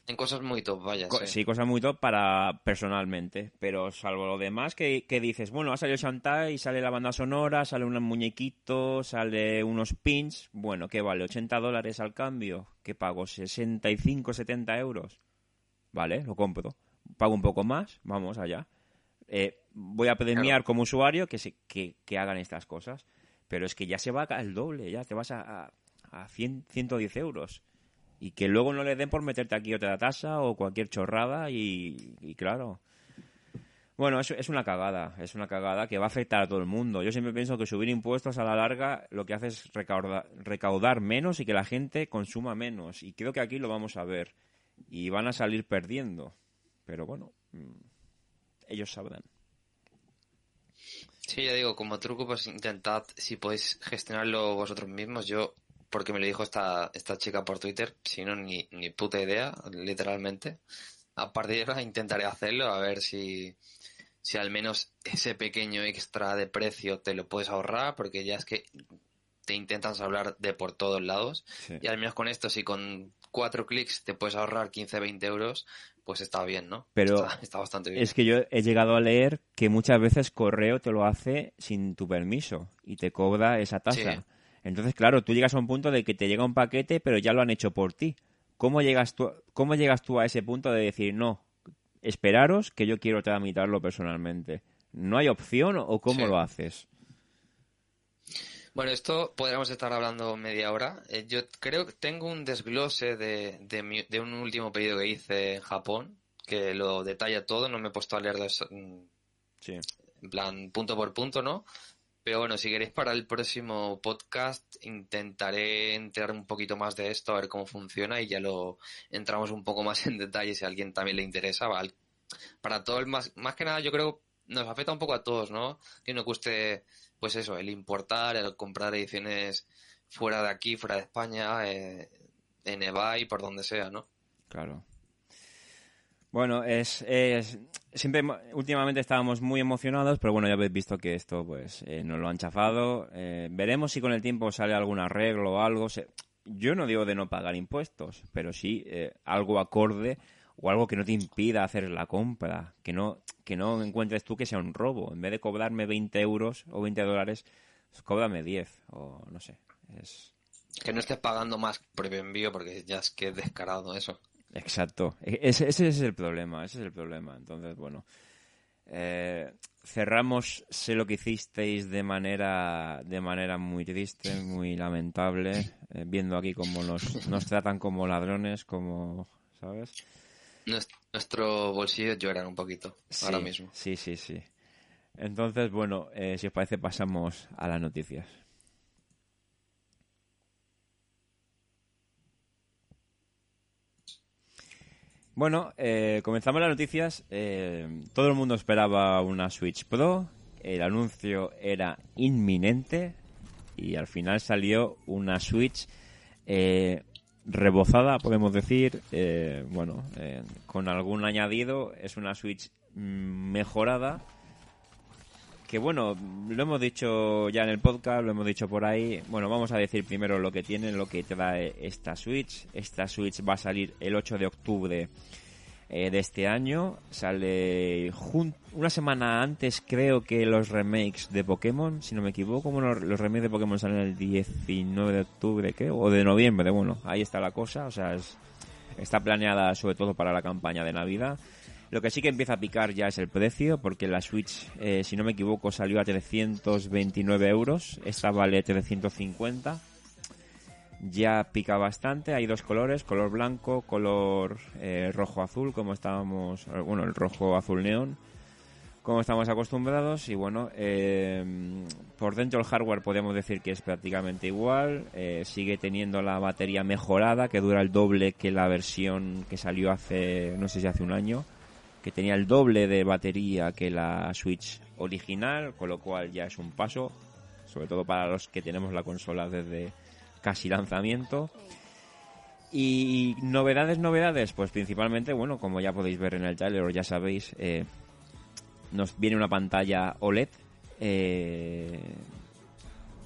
En cosas muy top, vaya.
Co-
sí.
Sí, cosas muy top para personalmente, pero salvo lo demás que, que dices, bueno, ha salido Shantae, sale la banda sonora, sale un muñequito, sale unos pins, bueno, ¿qué vale? ¿80 dólares al cambio? ¿Qué pago? ¿65, 70 euros? Vale, lo compro. Pago un poco más, vamos allá. Eh, voy a premiar como usuario que, se, que, que hagan estas cosas, pero es que ya se va al doble, ya te vas a, a, a 100, 110 euros y que luego no le den por meterte aquí otra tasa o cualquier chorrada y, claro. Bueno, es, es una cagada, es una cagada que va a afectar a todo el mundo. Yo siempre pienso que subir impuestos a la larga lo que hace es recaudar, recaudar menos y que la gente consuma menos. Y creo que aquí lo vamos a ver. Y van a salir perdiendo. Pero bueno, mm, ellos sabrán.
Sí, ya digo, como truco, pues intentad, si podéis gestionarlo vosotros mismos. Yo, porque me lo dijo esta, esta chica por Twitter, si no, ni, ni puta idea, literalmente. A partir de ahora intentaré hacerlo, a ver si, si al menos ese pequeño extra de precio te lo puedes ahorrar, porque ya es que te intentan hablar de por todos lados.
Sí.
Y al menos con esto, si con cuatro clics te puedes ahorrar 15, 20 euros, pues está bien, ¿no?
Pero
está, está bastante bien.
Es que yo he llegado a leer que muchas veces correo te lo hace sin tu permiso y te cobra esa tasa.
Sí.
Entonces, claro, tú llegas a un punto de que te llega un paquete, pero ya lo han hecho por ti. ¿Cómo llegas tú, cómo llegas tú a ese punto de decir, no, esperaros que yo quiero tramitarlo personalmente? ¿No hay opción o cómo
Sí.
lo haces?
Bueno, esto podríamos estar hablando media hora. Eh, yo creo que tengo un desglose de, de, mi- de un último pedido que hice en Japón, que lo detalla todo, no me he puesto a leerlo eso, mm,
Sí.
en plan punto por punto, ¿no? Pero bueno, si queréis para el próximo podcast intentaré entrar un poquito más de esto, a ver cómo funciona y ya lo entramos un poco más en detalle si a alguien también le interesa. ¿vale? Para todo el más, más que nada yo creo nos afecta un poco a todos, ¿no? Que nos guste, pues eso, el importar, el comprar ediciones fuera de aquí, fuera de España, eh, en eBay, por donde sea, ¿no?
Claro. Bueno, es, es siempre últimamente estábamos muy emocionados, pero bueno, ya habéis visto que esto pues eh, nos lo han chafado. Eh, veremos si con el tiempo sale algún arreglo o algo. Yo no digo de no pagar impuestos, pero sí eh, algo acorde o algo que no te impida hacer la compra, que no que no encuentres tú que sea un robo. En vez de cobrarme 20 euros o 20 dólares, pues cóbrame 10 o no sé. Es,
Que no estés pagando más el envío porque ya es que es descarado eso.
Exacto. E- Ese, ese es el problema, ese es el problema. Entonces, bueno, eh, cerramos sé lo que hicisteis de manera de manera muy triste, muy lamentable, eh, viendo aquí cómo nos, nos tratan como ladrones, como, ¿sabes?
Nues- Nuestro bolsillo lloran un poquito ahora
Sí,
mismo.
Sí, sí, sí. Entonces, bueno, eh, si os parece, pasamos a las noticias. Bueno, eh, comenzamos las noticias. Eh, todo el mundo esperaba una Switch Pro. El anuncio era inminente y al final salió una Switch eh, rebozada, podemos decir. eh, bueno, eh, con algún añadido. Es una Switch mm, mejorada. Que bueno, lo hemos dicho ya en el podcast, lo hemos dicho por ahí. Bueno, vamos a decir primero lo que tiene, lo que trae esta Switch. Esta Switch va a salir el 8 de octubre eh, de este año. Sale una semana antes, creo que los remakes de Pokémon, si no me equivoco. Bueno, los remakes de Pokémon salen el 19 de octubre, creo, o de noviembre. Bueno, ahí está la cosa. O sea, es- está planeada sobre todo para la campaña de Navidad. Lo que sí que empieza a picar ya es el precio, porque la Switch, eh, si no me equivoco, salió a 329 euros. Esta vale 350 ya pica bastante. Hay dos colores, color blanco, color eh, rojo-azul, como estábamos, eh, bueno, el rojo-azul neón, como estamos acostumbrados. Y bueno, por dentro el hardware podemos decir que es prácticamente igual. sigue teniendo la batería mejorada, que dura el doble que la versión que salió hace, no sé si hace un año, que tenía el doble de batería que la Switch original, con lo cual ya es un paso, sobre todo para los que tenemos la consola desde casi lanzamiento. Y novedades, novedades, pues principalmente, bueno, como ya podéis ver en el trailer o ya sabéis, eh, nos viene una pantalla OLED. eh,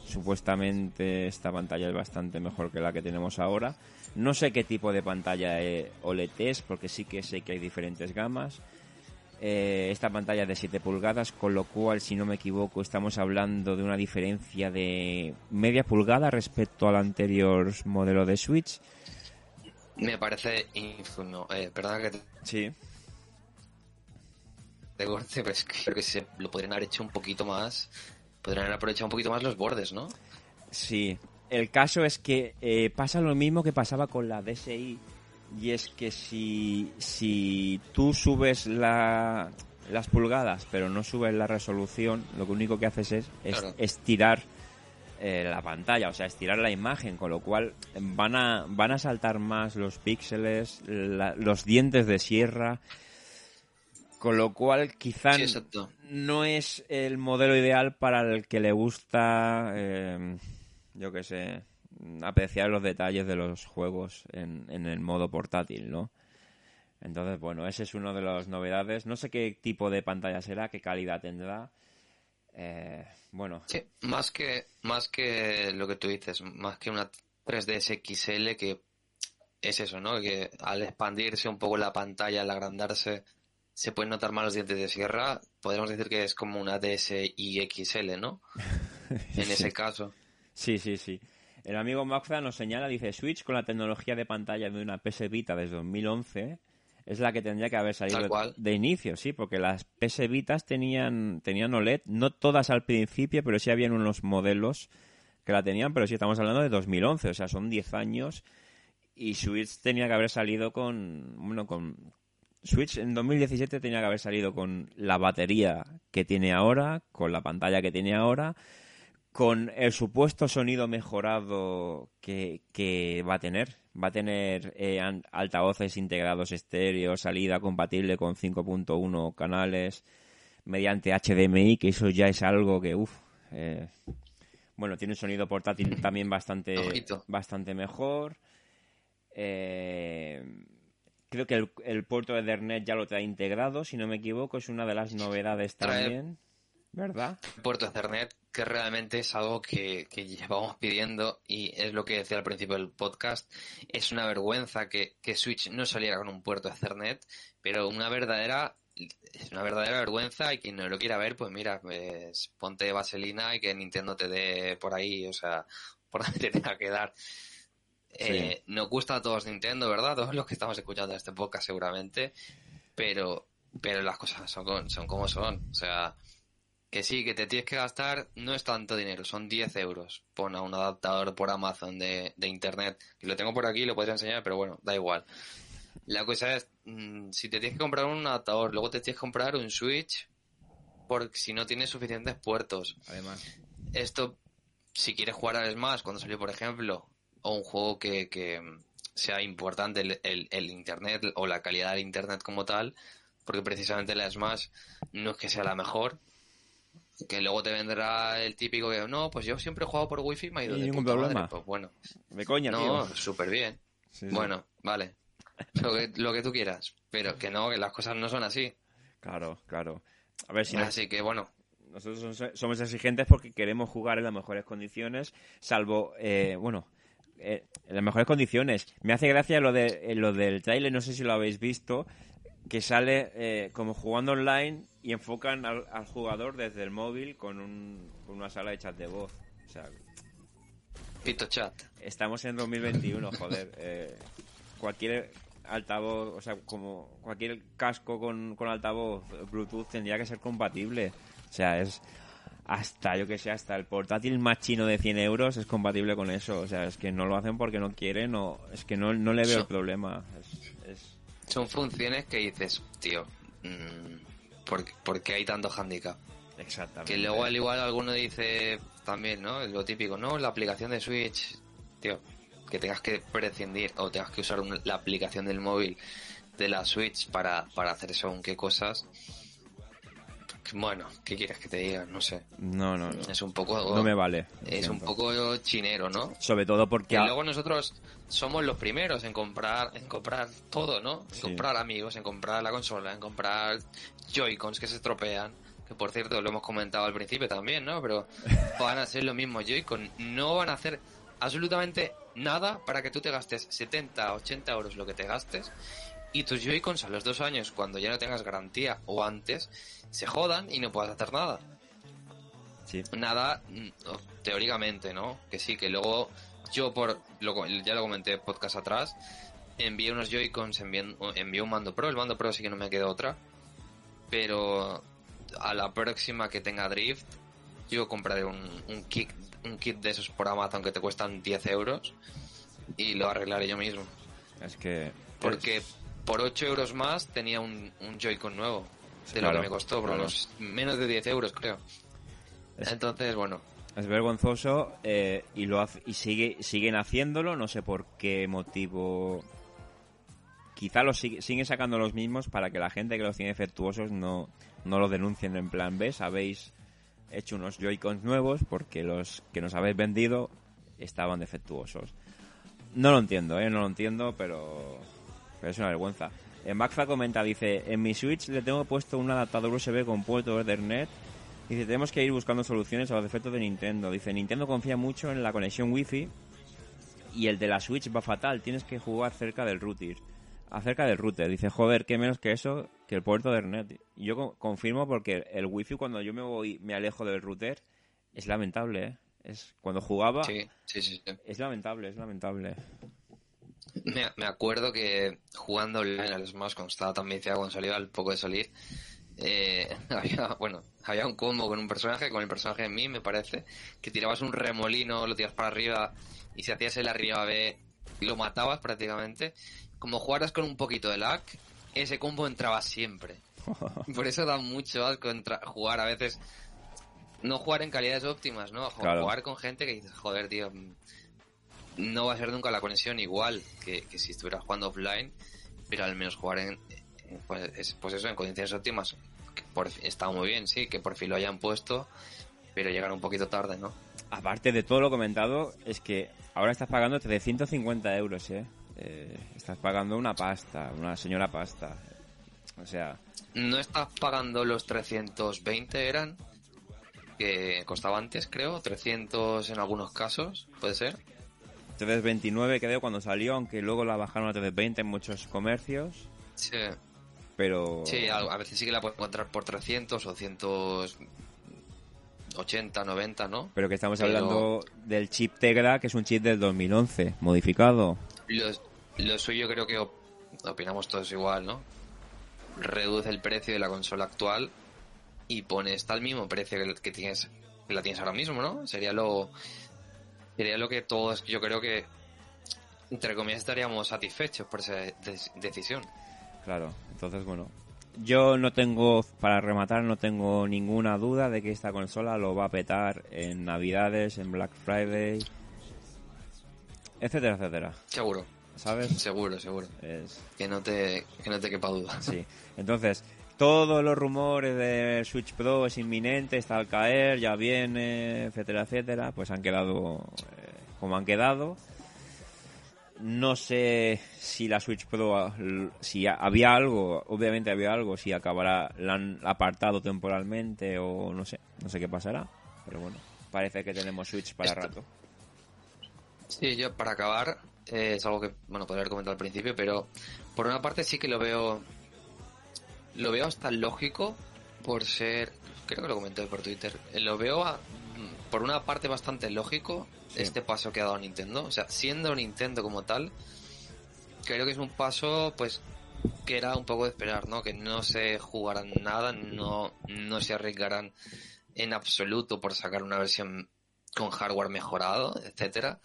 supuestamente esta pantalla es bastante mejor que la que tenemos ahora. No sé qué tipo de pantalla eh, OLED es, porque sí que sé que hay diferentes gamas. Eh, esta pantalla es de 7 pulgadas, con lo cual, si no me equivoco, estamos hablando de una diferencia de media pulgada respecto al anterior modelo de Switch.
Me parece infuno. Eh, perdona que te-
Sí.
te corte, pero es que creo que se lo podrían haber hecho un poquito más. Podrían haber aprovechado un poquito más los bordes, ¿no?
Sí. El caso es que eh, pasa lo mismo que pasaba con la DSi. Y es que si, si tú subes la, las pulgadas, pero no subes la resolución, lo único que haces es, es
Claro.
estirar eh, la pantalla, o sea, estirar la imagen, con lo cual van a, van a saltar más los píxeles, la- los dientes de sierra, con lo cual quizá
Sí,
no es el modelo ideal para el que le gusta, eh, yo qué sé, apreciar los detalles de los juegos en, en el modo portátil, ¿no? Entonces, bueno, ese es uno de las novedades. No sé qué tipo de pantalla será, qué calidad tendrá. Eh, bueno,
Sí, más que, más que lo que tú dices, más que una 3DS XL que es eso, ¿no? Que al expandirse un poco la pantalla, al agrandarse, se pueden notar más los dientes de sierra. Podríamos decir que es como una DSi XL, ¿no? En ese caso.
Sí, sí, sí. El amigo Maxza nos señala, dice, Switch con la tecnología de pantalla de una PS Vita desde 2011 es la que tendría que haber salido
cual.
de inicio, sí, porque las PS Vitas tenían, tenían OLED, no todas al principio, pero sí habían unos modelos que la tenían, pero sí estamos hablando de 2011, o sea, son 10 años y Switch tenía que haber salido con, bueno, con Switch en 2017 tenía que haber salido con la batería que tiene ahora, con la pantalla que tiene ahora, con el supuesto sonido mejorado que, que va a tener. Va a tener eh, altavoces integrados estéreo, salida compatible con 5.1 canales mediante HDMI, que eso ya es algo que, uff, bueno, tiene un sonido portátil también bastante, bastante mejor. Eh, creo que el, el puerto de Ethernet ya lo trae integrado, si no me equivoco, es una de las novedades también, ¿verdad?
puerto Ethernet, que realmente es algo que, que llevamos pidiendo y es lo que decía al principio del podcast. Es una vergüenza que, que Switch no saliera con un puerto Ethernet, pero una verdadera es una verdadera vergüenza y quien no lo quiera ver, pues mira, pues ponte vaselina y que Nintendo te dé por ahí, o sea, por donde te tenga que dar. Eh, Nos gusta a todos Nintendo, ¿verdad? Todos los que estamos escuchando este podcast seguramente, pero pero las cosas son, son como son, o sea, que sí, que te tienes que gastar, no es tanto dinero, son 10 euros. Pon a un adaptador por Amazon de, de internet, que lo tengo por aquí, lo podría enseñar, pero bueno, da igual. La cosa es, mm, si te tienes que comprar un adaptador, luego te tienes que comprar un Switch, por si no tienes suficientes puertos.
Además.
Esto, si quieres jugar al Smash cuando salió, por ejemplo, o un juego que, que sea importante el, el, el internet o la calidad del internet como tal, porque precisamente la Smash no es que sea la mejor, que luego te vendrá el típico que no, pues yo siempre he jugado por wifi me ha ido
Y
de
ningún
puta
problema.
madre. Pues bueno,
Me coña,
no, súper bien.
Sí, sí.
Bueno, vale. Lo que, lo que tú quieras, pero que no, que las cosas no son así.
Claro, claro. A ver si
Así que bueno,
nosotros somos- somos exigentes porque queremos jugar en las mejores condiciones, salvo, eh, bueno, eh, en las mejores condiciones. Me hace gracia lo, de, eh, lo del trailer, no sé si lo habéis visto, que sale eh, como jugando online y enfocan al, al jugador desde el móvil con, un, con una sala de chat de voz. O sea,
Pito Chat.
estamos en 2021, joder. eh, cualquier altavoz, o sea, como cualquier casco con, con altavoz Bluetooth tendría que ser compatible. O sea, es hasta, yo que sé, hasta el portátil más chino de 100 euros es compatible con eso. O sea, es que no lo hacen porque no quieren o es que no, no le veo el problema. Es- es-
Son funciones que dices, tío, mm, ¿por, por qué hay tanto handicap?
exactamente.
Que luego al igual alguno dice también, ¿no? Lo típico, ¿no? La aplicación de Switch, tío, que tengas que prescindir o tengas que usar la aplicación del móvil de la Switch para, para hacer según qué cosas. Bueno, ¿qué quieres que te diga? No sé.
No, no, no.
Es un poco...
No me vale. lo
Es un poco chinero, ¿no?
Sobre todo porque...
Que
a-
luego nosotros somos los primeros en comprar, en comprar todo, ¿no? En
Sí.
comprar amigos, en comprar la consola, en comprar Joy-Cons que se estropean. Que por cierto lo hemos comentado al principio también, ¿no? Pero van a ser los mismos Joy-Con. No van a hacer absolutamente nada para que tú te gastes 70, 80 euros lo que te gastes. Y tus Joy-Cons a los dos años, cuando ya no tengas garantía o antes, se jodan y no puedas hacer nada.
Sí.
nada mm, teóricamente no que sí que luego yo por lo, ya lo comenté podcast atrás envié unos Joy-Cons envié, envié un mando pro el mando pro sí que no me quedó otra pero a la próxima que tenga drift yo compraré un, un kit un kit de esos por Amazon que te cuestan 10 euros y lo arreglaré yo mismo.
Es que...
porque por 8 euros más tenía un, un Joy-Con nuevo de
Claro,
lo que me costó por
claro.
unos menos de 10 euros creo
Es-
entonces bueno
Es vergonzoso eh, y lo hace- y sigue siguen haciéndolo, no sé por qué motivo. Quizá los sigue- siguen sacando los mismos para que la gente que los tiene defectuosos no, no lo denuncien en plan, ¿ves? Habéis hecho unos Joy-Cons nuevos porque los que nos habéis vendido estaban defectuosos. No lo entiendo, ¿eh? No lo entiendo, pero, pero es una vergüenza. En Magfa comenta, dice, en mi Switch le tengo puesto un adaptador USB con puerto Ethernet Dice, tenemos que ir buscando soluciones a los defectos de Nintendo. Dice, Nintendo confía mucho en la conexión Wi-Fi y el de la Switch va fatal. Tienes que jugar cerca del router. Acerca del router. Dice, joder, qué menos que eso, que el puerto Ethernet. Yo co- confirmo porque el Wi-Fi cuando yo me voy, me alejo del router, es lamentable, ¿eh? Es, cuando jugaba,
sí sí, sí.
es lamentable, es lamentable.
Me, me acuerdo que jugando online al Smash cuando estaba tan viciado cuando salió al poco de salir, eh, había, bueno, había un combo con un personaje, con el personaje de mí, me parece, que tirabas un remolino, lo tiras para arriba y si hacías el arriba B, lo matabas prácticamente. Como jugaras con un poquito de lag, ese combo entraba siempre. Por eso da mucho asco entra- jugar a veces. No jugar en calidades óptimas, ¿no?
Claro.
Jugar con gente que dices, joder, tío, no va a ser nunca la conexión igual que, que si estuvieras jugando offline, pero al menos jugar en, en, pues, es- pues eso, en condiciones óptimas. que por está muy bien, sí, que por fin lo hayan puesto, pero llegar un poquito tarde, ¿no?
Aparte de todo lo comentado, es que ahora estás pagando 350 euros, ¿eh? Eh, estás pagando una pasta, una señora pasta. O sea,
No estás pagando los 320 eran, que costaba antes, creo, 300 en algunos casos, puede ser.
329 creo cuando salió, aunque luego la bajaron a 320 en muchos comercios,
Sí,
pero...
sí a, veces sí que la puedes encontrar por 300 o 180, 90, ¿no?
Pero que estamos
Pero-
hablando del chip Tegra, que es un chip del 2011, modificado.
Lo, lo suyo creo que op- opinamos todos igual, ¿no? Reduce el precio de la consola actual y pone está al mismo precio que, que tienes que la tienes ahora mismo, ¿no? Sería lo sería lo que todos yo creo que entre comillas estaríamos satisfechos por esa decisión.
Claro, entonces bueno, yo no tengo, para rematar, no tengo ninguna duda de que esta consola lo va a petar en Navidades, en Black Friday, etcétera, etcétera.
Seguro.
¿Sabes?
Seguro, seguro.
Es...
Que no te, que no te quepa duda.
Sí. Entonces, todos los rumores de Switch Pro es inminente, está al caer, ya viene, etcétera, etcétera, pues han quedado eh, como han quedado. No sé si la Switch Pro, si había algo, obviamente había algo, si acabará, la han apartado temporalmente o no sé, no sé qué pasará. Pero bueno, parece que tenemos Switch para rato.
Sí, yo para acabar, eh, es algo que, bueno, podría haber comentado al principio, pero por una parte sí que lo veo, lo veo hasta lógico por ser, creo que lo comenté por Twitter, eh, lo veo por una parte bastante lógico este paso que ha dado Nintendo. O sea, siendo Nintendo como tal, creo que es un paso, pues, que era un poco de esperar, ¿no? Que no se jugarán nada, no, no se arriesgarán en absoluto por sacar una versión con hardware mejorado, etcétera.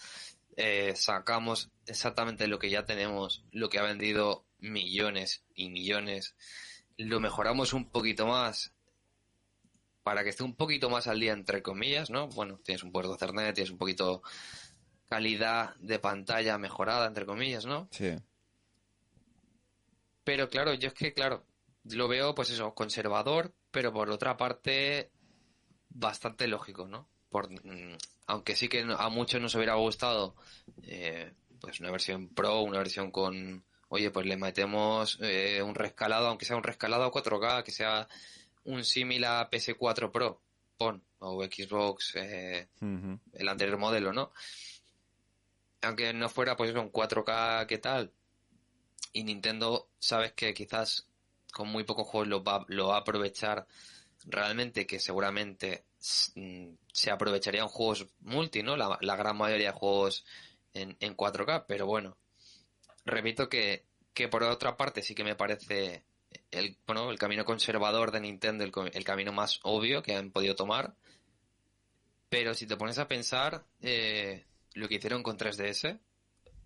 Eh, sacamos exactamente lo que ya tenemos, lo que ha vendido millones y millones, lo mejoramos un poquito más para que esté un poquito más al día, entre comillas, ¿no? Bueno, tienes un puerto Ethernet, tienes un poquito calidad de pantalla mejorada, entre comillas, ¿no?
Sí.
Pero claro, yo es que, claro, lo veo, pues eso, conservador, pero por otra parte, bastante lógico, ¿no? Por, mm, aunque sí que a muchos nos hubiera gustado, eh, pues una versión Pro, una versión con, oye, pues le metemos eh, un rescalado, aunque sea un rescalado a 4K, que sea un símil a PS4 Pro, pon, o Xbox, eh, el anterior modelo, ¿no? Aunque no fuera, pues eso, un 4K, ¿qué tal? Y Nintendo, sabes que quizás con muy pocos juegos lo va, lo va a aprovechar realmente, que seguramente mm, se aprovecharían juegos multi, ¿no? La, la gran mayoría de juegos en, en 4K, pero bueno, repito que, que por otra parte sí que me parece el, bueno, el camino conservador de Nintendo, el, camino más obvio que han podido tomar. Pero si te pones a pensar eh, lo que hicieron con 3DS,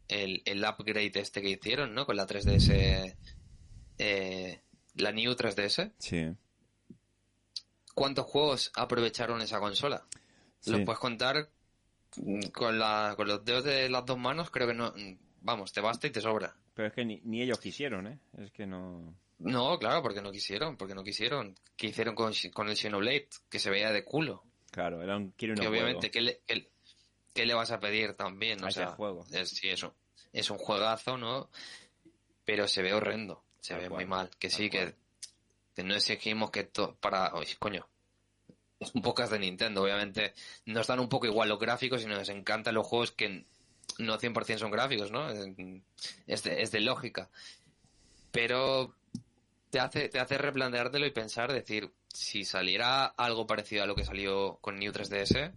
el, el, upgrade este que hicieron, ¿no? Con la 3DS, eh, la New 3DS.
Sí.
¿Cuántos juegos aprovecharon esa consola? Los puedes contar con, la, con los dedos de las dos manos, creo que no. Vamos, te basta y te sobra.
Pero es que ni, ni ellos quisieron, ¿eh? Es que no.
No, claro, porque no quisieron, porque no quisieron. ¿Qué hicieron con, con el Xenoblade? Que se veía de culo.
Claro, era un
quiero Que obviamente, ¿qué le, qué, le, vas a pedir también?
O sea, juego.
Es, sí, eso. Es un juegazo, ¿no? Pero se ve horrendo, se ve muy mal. Que sí, que, que, no exigimos que todo para... Oye, coño, es un podcast de Nintendo, obviamente nos dan un poco igual los gráficos y nos encantan los juegos que no 100% son gráficos, ¿no? Es de, es de lógica. Pero te hace, te hace replanteártelo y pensar, decir, si saliera algo parecido a lo que salió con New 3DS,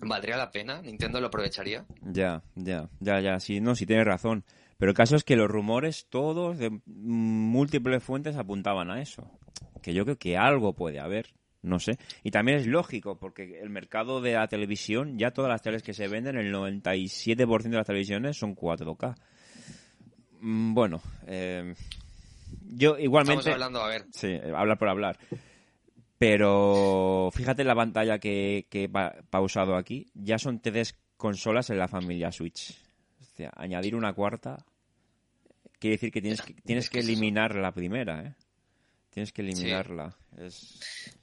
¿valdría la pena? ¿Nintendo lo aprovecharía?
Ya, ya, ya, ya, sí, no, sí tienes razón. Pero el caso es que los rumores todos de múltiples fuentes apuntaban a eso. Que yo creo que algo puede haber, no sé. Y también es lógico, porque el mercado de la televisión, ya todas las teles que se venden, el 97% de las televisiones son 4K. Mm, bueno, eh, yo igualmente.
Estamos hablando, a ver.
Sí, hablar por hablar. Pero fíjate la pantalla que, que he pausado aquí. Ya son tres consolas en la familia Switch. O sea, añadir una cuarta quiere decir que tienes que, tienes que eliminar la primera, ¿eh? Tienes que eliminarla. Es...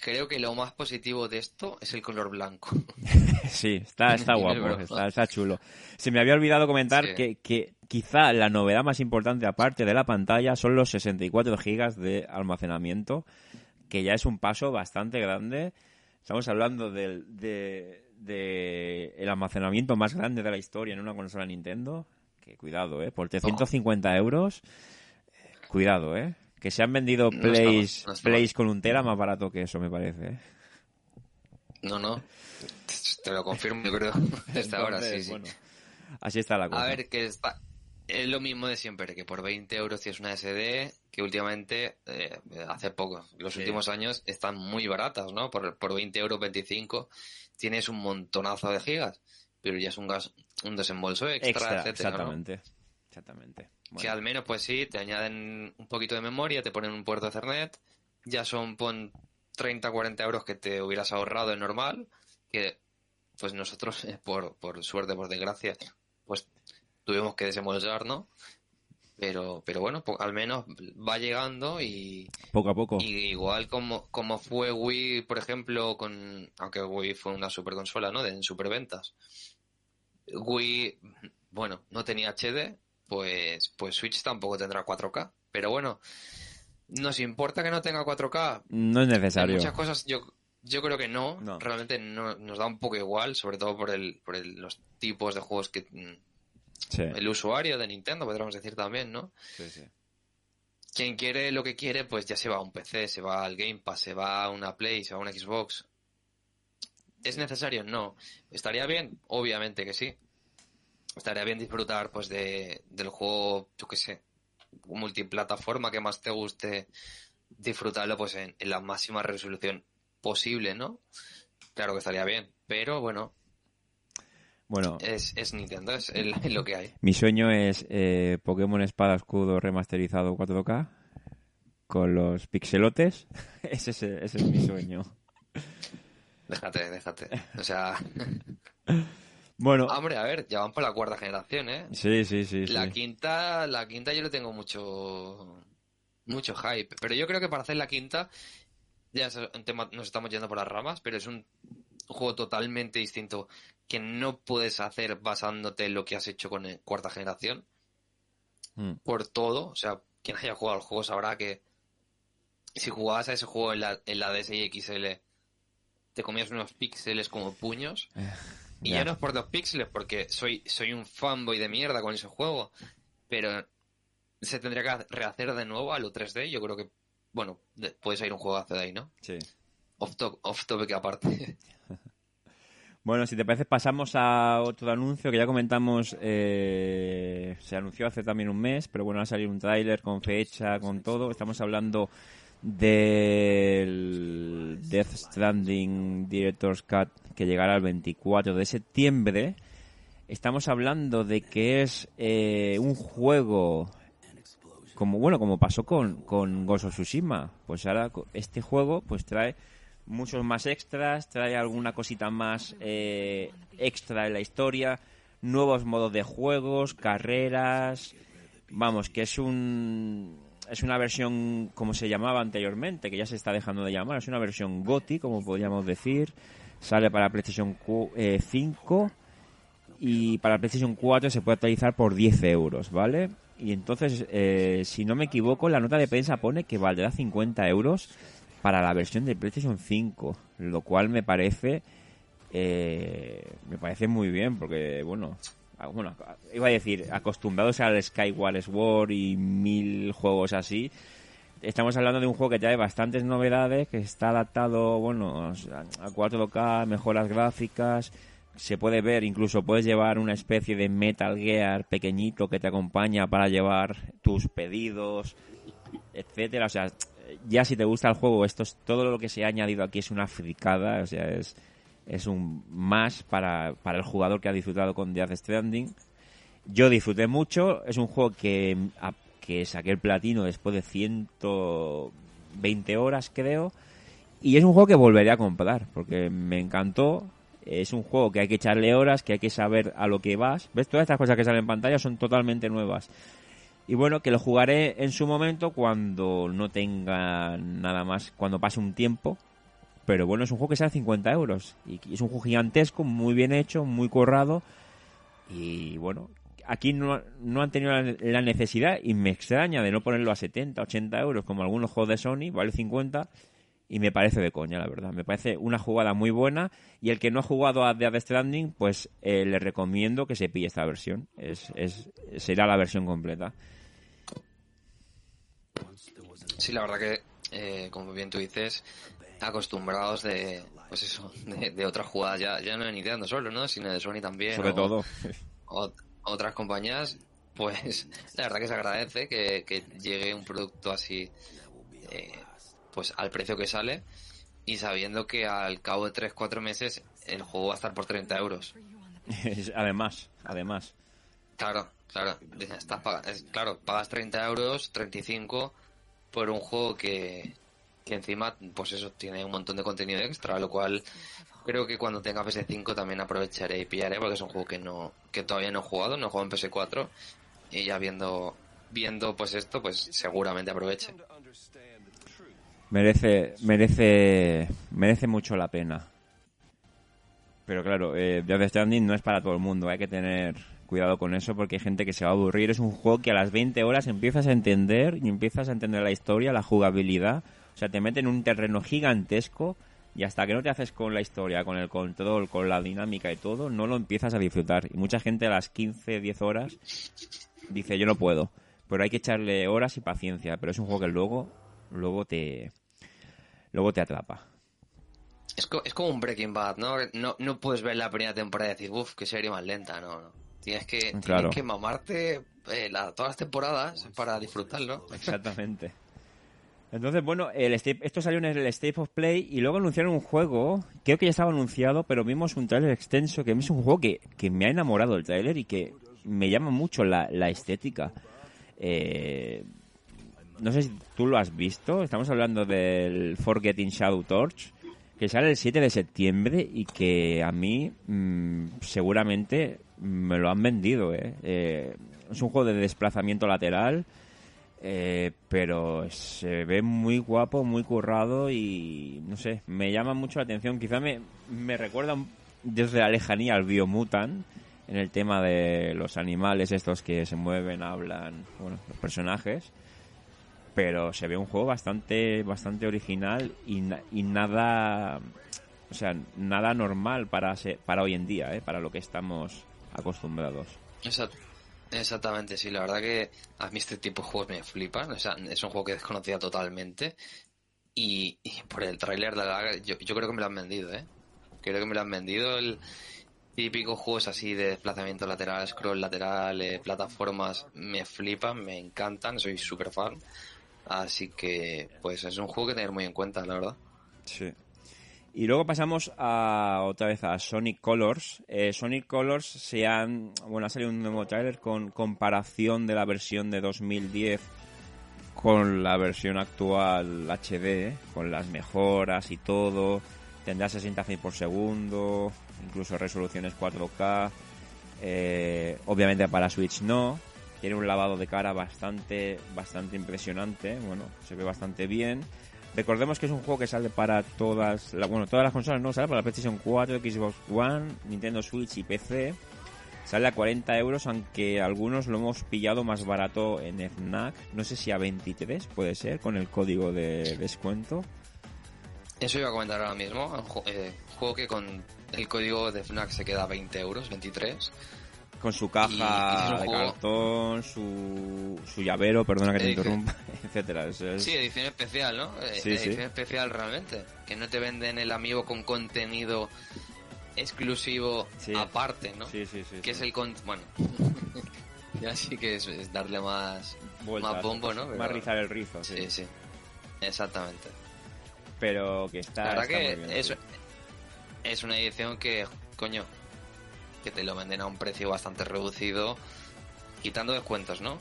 Creo que lo más positivo de esto es el color blanco.
sí, está, está guapo, está, chulo. Se me había olvidado comentar que, que quizá la novedad más importante aparte de la pantalla son los 64 gigas de almacenamiento, que ya es un paso bastante grande. Estamos hablando del de, el almacenamiento más grande de la historia en una consola Nintendo. Que cuidado, ¿eh? Por 350 euros, eh, cuidado, ¿eh? Que se han vendido plays, plays con un tera más barato que eso, me parece. ¿eh?
No, no. Te lo confirmo, yo creo. Hasta ahora, sí, sí.
así está la cosa.
A ver, que está... Es lo mismo de siempre, que por 20 euros tienes una SD que últimamente, eh, hace poco, los últimos años, están muy baratas, ¿no? Por, por 20 euros, 25, tienes un montonazo de gigas, pero ya es un gas, un desembolso extra, etcétera,
Exactamente. Exactamente.
Que al menos, pues sí, te añaden un poquito de memoria, te ponen un puerto de Ethernet, ya son pon 30, 40 euros que te hubieras ahorrado en normal, que pues nosotros, por, por suerte, por desgracia, pues tuvimos que desembolsar, ¿no? Pero, pero bueno, al menos va llegando y...
Poco a poco.
Y igual como, como fue Wii, por ejemplo, con... Aunque Wii fue una super consola, ¿no? De, en superventas. Wii, bueno, no tenía HD, pues, pues Switch tampoco tendrá 4K. Pero bueno, ¿nos importa que no tenga 4K?
No es necesario.
muchas cosas yo, yo creo que no. Realmente no, nos da un poco igual, sobre todo por, el, por los tipos de juegos que el usuario de Nintendo, podríamos decir también, ¿no?
Sí, sí.
Quien quiere lo que quiere, pues ya se va a un PC, se va al Game Pass, se va a una Play, se va a una Xbox. ¿Es necesario? No. ¿Estaría bien? Obviamente que sí. Estaría bien disfrutar pues de, del juego, yo qué sé, multiplataforma que más te guste, disfrutarlo pues en la máxima resolución posible, ¿no? Claro que estaría bien, pero bueno,
bueno,
es, es Nintendo, es lo que hay.
Mi sueño es eh, Pokémon Espada Escudo remasterizado 4K con los pixelotes. ese, es, ese es mi sueño.
Déjate, déjate. O sea.
Bueno.
Hombre, a ver, ya van por la cuarta generación, ¿eh?
Sí, sí, sí.
La quinta, la quinta yo le tengo mucho, mucho hype. Pero yo creo que para hacer la quinta, ya nos estamos yendo por las ramas, pero es un juego totalmente distinto que no puedes hacer basándote en lo que has hecho con cuarta generación. Hmm. Por todo, o sea, quien haya jugado al juego sabrá que si jugabas a ese juego en la, en la DSi XL, te comías unos píxeles como puños. Y ya no es por dos píxeles, porque soy, soy un fanboy de mierda con ese juego. Pero se tendría que rehacer de nuevo a lo 3D. Yo creo que, bueno, puede salir un juego de ahí, ¿no?
Sí.
Off, top, off topic aparte.
Bueno, si te parece, pasamos a otro anuncio que ya comentamos. Eh, se anunció hace también un mes, pero bueno, va a salir un tráiler con fecha, con todo. Estamos hablando del Death Stranding Director's Cut que llegará el 24 de septiembre. Estamos hablando de que es eh, un juego como bueno como pasó con con Ghost of Tsushima. Pues ahora este juego pues trae muchos más extras, trae alguna cosita más eh, extra en la historia, nuevos modos de juegos, carreras, vamos, que es un es una versión como se llamaba anteriormente, que ya se está dejando de llamar, es una versión GOTI, como podríamos decir, sale para PlayStation 5 eh, y para PlayStation 4 se puede actualizar por 10 euros, ¿vale? Y entonces, eh, si no me equivoco, la nota de prensa pone que valdrá 50 euros para la versión de PlayStation 5, lo cual me parece eh, me parece muy bien porque bueno, bueno, iba a decir acostumbrados al Skyward Sword y mil juegos así. Estamos hablando de un juego que trae bastantes novedades, que está adaptado, bueno, a 4K, mejoras gráficas, se puede ver, incluso puedes llevar una especie de Metal Gear pequeñito que te acompaña para llevar tus pedidos, etcétera, o sea, ya si te gusta el juego, esto es todo lo que se ha añadido aquí es una fricada, o sea, es, es un más para, para el jugador que ha disfrutado con Death Stranding. Yo disfruté mucho, es un juego que, que saqué el platino después de 120 horas, creo, y es un juego que volveré a comprar, porque me encantó, es un juego que hay que echarle horas, que hay que saber a lo que vas. ¿Ves? Todas estas cosas que salen en pantalla son totalmente nuevas. Y bueno, que lo jugaré en su momento cuando no tenga nada más, cuando pase un tiempo. Pero bueno, es un juego que sale a 50 euros. Y es un juego gigantesco, muy bien hecho, muy corrado. Y bueno, aquí no, no han tenido la, necesidad y me extraña de no ponerlo a 70, 80 euros como algunos juegos de Sony, vale 50 y me parece de coña, la verdad. Me parece una jugada muy buena y el que no ha jugado a Death Stranding, pues eh, le recomiendo que se pille esta versión. Es, es, será la versión completa.
Sí, la verdad que, eh, como bien tú dices, acostumbrados de, pues eso, de, otras jugadas, ya, ya no Nintendo solo, ¿no? Sino de Sony también.
Sobre todo.
otras compañías, pues la verdad que se agradece que, llegue un producto así, eh, pues al precio que sale y sabiendo que al cabo de 3-4 meses el juego va a estar por 30 euros.
además, además.
Claro, claro. Estás claro, pagas 30 euros, 35 por un juego que, que encima, pues eso, tiene un montón de contenido extra, lo cual creo que cuando tenga PS5 también aprovecharé y pillaré porque es un juego que no que todavía no he jugado, no he jugado en PS4 y ya viendo viendo pues esto, pues seguramente aproveche.
Merece merece merece mucho la pena. Pero claro, eh, Death Stranding no es para todo el mundo, hay que tener cuidado con eso porque hay gente que se va a aburrir. Es un juego que a las 20 horas empiezas a entender y empiezas a entender la historia, la jugabilidad. O sea, te mete en un terreno gigantesco y hasta que no te haces con la historia, con el control, con la dinámica y todo, no lo empiezas a disfrutar. Y mucha gente a las 15, 10 horas dice, yo no puedo. Pero hay que echarle horas y paciencia. Pero es un juego que luego, luego te, luego te atrapa.
Es, es como un Breaking Bad, ¿no? ¿no? No puedes ver la primera temporada y decir, uff, qué serie más lenta, no, no. Tienes que, tienes que mamarte eh, todas las temporadas para disfrutarlo.
Exactamente. Entonces, bueno, el esto salió en el State of Play y luego anunciaron un juego, creo que ya estaba anunciado, pero vimos un trailer extenso que es un juego que, que me ha enamorado el trailer y que me llama mucho la, la estética. Eh, no sé si tú lo has visto, estamos hablando del Forgetting Shadow Torch, que sale el 7 de septiembre y que a mí mm, seguramente me lo han vendido. ¿eh? Eh, es un juego de desplazamiento lateral eh, pero se ve muy guapo, muy currado y no sé, me llama mucho la atención. Quizá me, me recuerda desde la lejanía al Biomutant en el tema de los animales estos que se mueven, hablan, bueno, los personajes. Pero se ve un juego bastante bastante original y, y nada o sea, nada normal para para hoy en día, ¿eh? para lo que estamos acostumbrados.
Exacto. Exactamente, sí, la verdad que a mí este tipo de juegos me flipan, o sea, es un juego que desconocía totalmente y, por el tráiler de yo, yo creo que me lo han vendido, ¿eh? Creo que me lo han vendido el típico juegos así de desplazamiento lateral, scroll lateral, eh, plataformas, me flipan, me encantan, soy súper fan, así que pues es un juego que tener muy en cuenta, la verdad.
Sí. Y luego pasamos a otra vez a Sonic Colors. Eh, Sonic Colors se han, bueno, ha salido un nuevo trailer con comparación de la versión de 2010 con la versión actual HD, con las mejoras y todo. Tendrá 60 frames por segundo, incluso resoluciones 4K. Eh, obviamente para Switch no. Tiene un lavado de cara bastante, bastante impresionante. Bueno, se ve bastante bien. Recordemos que es un juego que sale para todas, bueno, todas las consolas, no, sale para la PlayStation 4, Xbox One, Nintendo Switch y PC. Sale a 40 euros, aunque algunos lo hemos pillado más barato en FNAC. No sé si a 23 puede ser, con el código de descuento.
Eso iba a comentar ahora mismo. Eh, juego que con el código de FNAC se queda a 20 euros, 23
con su caja de cartón, su, su llavero, perdona que te interrumpa, etcétera.
Sí, edición especial, ¿no? Eh, edición especial realmente. Que no te venden el amigo con contenido exclusivo aparte, ¿no?
Sí, sí, sí.
Que es el con... Bueno, ya sí que es, darle más, más bombo, ¿no?
Más rizar el rizo, sí.
Sí, sí. Exactamente.
Pero que está...
La verdad que es, es una edición que, coño, que te lo venden a un precio bastante reducido, quitando descuentos, ¿no?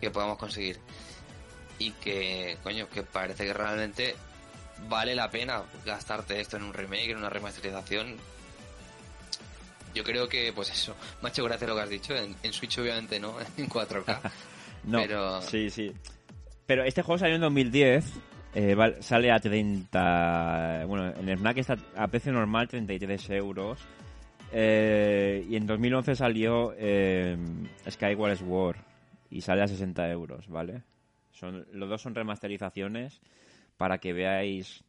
Que podamos conseguir. Y que, coño, que parece que realmente vale la pena gastarte esto en un remake, en una remasterización. Yo creo que, pues eso, me ha hecho gracia lo que has dicho. En, Switch, obviamente, no, en 4K.
no, pero... sí, sí. Pero este juego salió en 2010. Eh, sale a 30. Bueno, en el Snack está a precio normal 33 euros. Eh, y en 2011 salió eh, Skyward Sword y sale a 60 euros, ¿vale? Son, los dos son remasterizaciones para que veáis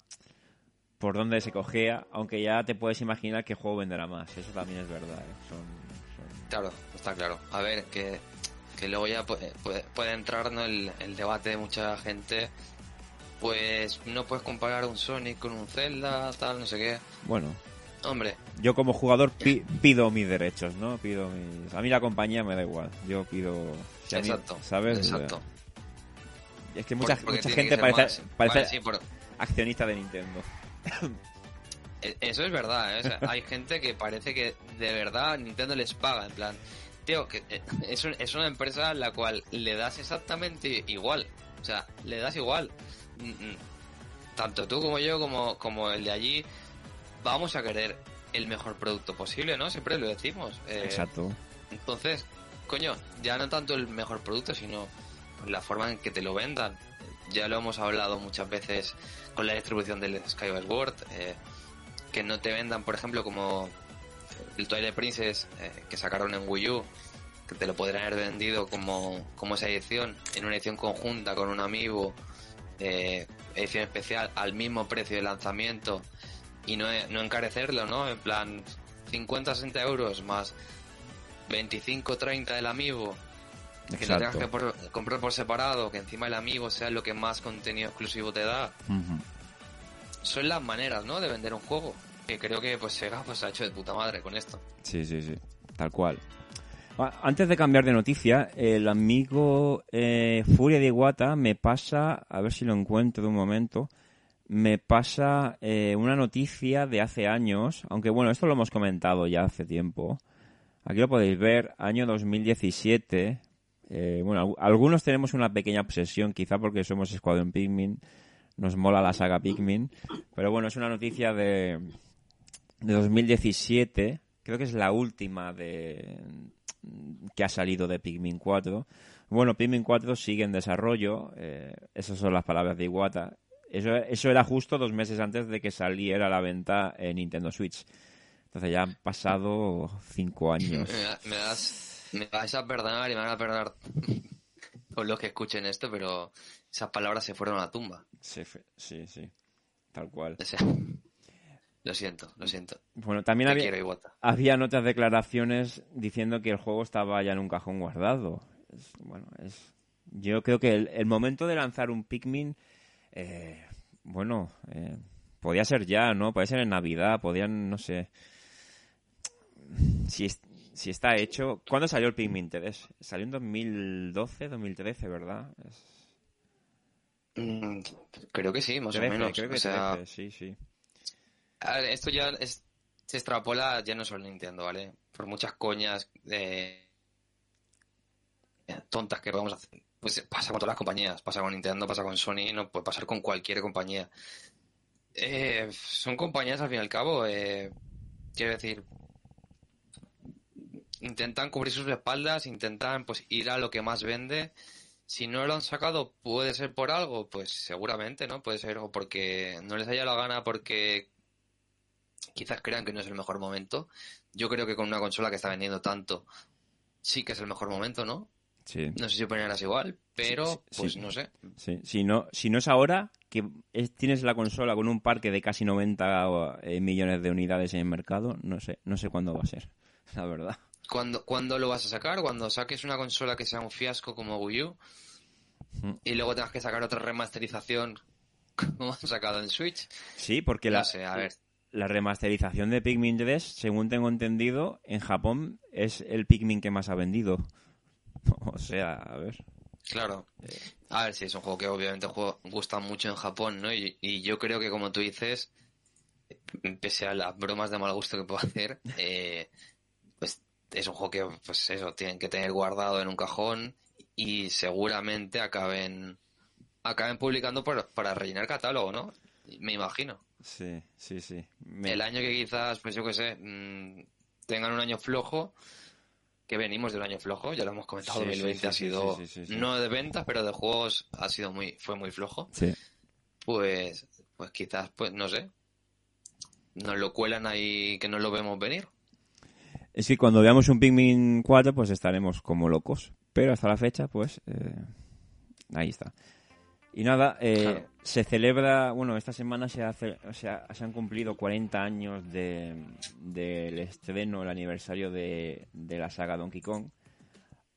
por dónde se cogea, aunque ya te puedes imaginar qué juego venderá más. Eso también es verdad. ¿eh?
Claro, está claro. A ver, que, que luego ya puede, puede, entrar ¿no? el, el debate de mucha gente pues no puedes comparar un Sonic con un Zelda, tal, no sé qué.
Bueno,
Hombre.
Yo como jugador pido mis derechos, ¿no? Pido mis... A mí la compañía me da igual. Yo pido...
exacto.
¿Sabes?
Exacto.
Es que mucha, mucha gente parece, parece accionista de Nintendo.
E, eso es verdad, ¿eh? hay gente que parece que de verdad Nintendo les paga, en plan, tío, que eh, es, es una empresa a la cual le das exactamente igual. O sea, le das igual. Mm, mm. Tanto tú como yo, como, como el de allí, vamos a querer el mejor producto posible, ¿no? Siempre lo decimos.
Eh, Exacto.
Entonces, coño, ya no tanto el mejor producto, sino la forma en que te lo vendan. Ya lo hemos hablado muchas veces con la distribución del Skyward Sword, eh, que no te vendan, por ejemplo, como el Twilight Princess eh, que sacaron en Wii U, que te lo podrían haber vendido como, como esa edición, en una edición conjunta con un amigo, eh, edición especial al mismo precio de lanzamiento y no, no encarecerlo, ¿no? En plan 50, 60 euros más 25, 30 del amigo. Que lo tengas que comprar por separado, que encima el amigo sea lo que más contenido exclusivo te da. Son las maneras, ¿no? De vender un juego. Que creo que pues Sega pues ha hecho de puta madre con esto.
Sí, sí, sí. Tal cual. Antes de cambiar de noticia, el amigo eh, Furia de Iguata me pasa, a ver si lo encuentro de un momento, me pasa eh, una noticia de hace años, aunque bueno, esto lo hemos comentado ya hace tiempo. Aquí lo podéis ver, año 2017. Eh, bueno, algunos tenemos una pequeña obsesión, quizá porque somos Escuadrón Pikmin, nos mola la saga Pikmin, pero bueno, es una noticia de, de 2017, creo que es la última de que ha salido de Pikmin 4. Bueno, Pikmin 4 sigue en desarrollo, eh, esas son las palabras de Iwata. Eso, eso era justo dos meses antes de que saliera a la venta en Nintendo Switch. Entonces ya han pasado cinco años.
Me, das, me vas a perdonar y me van a perdonar por los que escuchen esto, pero esas palabras se fueron a la tumba.
Sí, sí, sí. Tal cual.
Lo siento, lo siento.
Bueno, también había, había otras declaraciones diciendo que el juego estaba ya en un cajón guardado. bueno, es, yo creo que el, momento de lanzar un Pikmin, eh, bueno, eh, podía ser ya, ¿no? Podía ser en Navidad, podían, no sé. Si, si está hecho. ¿Cuándo salió el Pikmin 3? Salió en 2012, 2013, ¿verdad?
Mm, creo que sí, más o menos. Creo que sí, sí esto ya se extrapola ya no solo Nintendo, ¿vale? Por muchas coñas eh, tontas que vamos a hacer. Pues pasa con todas las compañías, pasa con Nintendo, pasa con Sony, no puede pasar con cualquier compañía. Eh, son compañías al fin y al cabo, eh, quiero decir, intentan cubrir sus espaldas, intentan pues ir a lo que más vende. Si no lo han sacado, puede ser por algo, pues seguramente, ¿no? Puede ser o porque no les haya la gana, porque quizás crean que no es el mejor momento. Yo creo que con una consola que está vendiendo tanto, sí que es el mejor momento, ¿no? Sí. No sé si opinarás igual, pero pues no sé.
Si, no, si no es ahora, que tienes la consola con un parque de casi 90 eh, millones de unidades en el mercado, no sé, no sé cuándo va a ser, la verdad.
¿Cuándo, ¿Cuándo lo vas a sacar? Cuando saques una consola que sea un fiasco como Wii U mm. y luego tengas que sacar otra remasterización como han sacado en Switch.
Sí, porque la,
a ver
la remasterización de Pikmin 3, según tengo entendido, en Japón es el Pikmin que más ha vendido. o sea, a ver.
Claro. A ver, sí, es un juego que obviamente gusta mucho en Japón, ¿no? Y, yo creo que, como tú dices, pese a las bromas de mal gusto que puedo hacer, eh, pues es un juego que, pues eso, tienen que tener guardado en un cajón y seguramente acaben acaben publicando para rellenar catálogo, ¿no? Me imagino.
Sí, sí, sí.
El año que quizás, pues yo qué sé, mm, tengan un año flojo, que venimos del año flojo, ya lo hemos comentado, 2020 ha sido, no de ventas, pero de juegos ha sido muy, fue muy flojo.
Sí.
Pues, pues quizás, pues no sé, nos lo cuelan ahí que no lo vemos venir.
Es que cuando veamos un Pikmin 4, pues estaremos como locos. Pero hasta la fecha, pues, eh, ahí está. Y nada, eh, se celebra, bueno, esta semana se, hace, o sea, se han cumplido 40 años del estreno, el aniversario de, la saga Donkey Kong.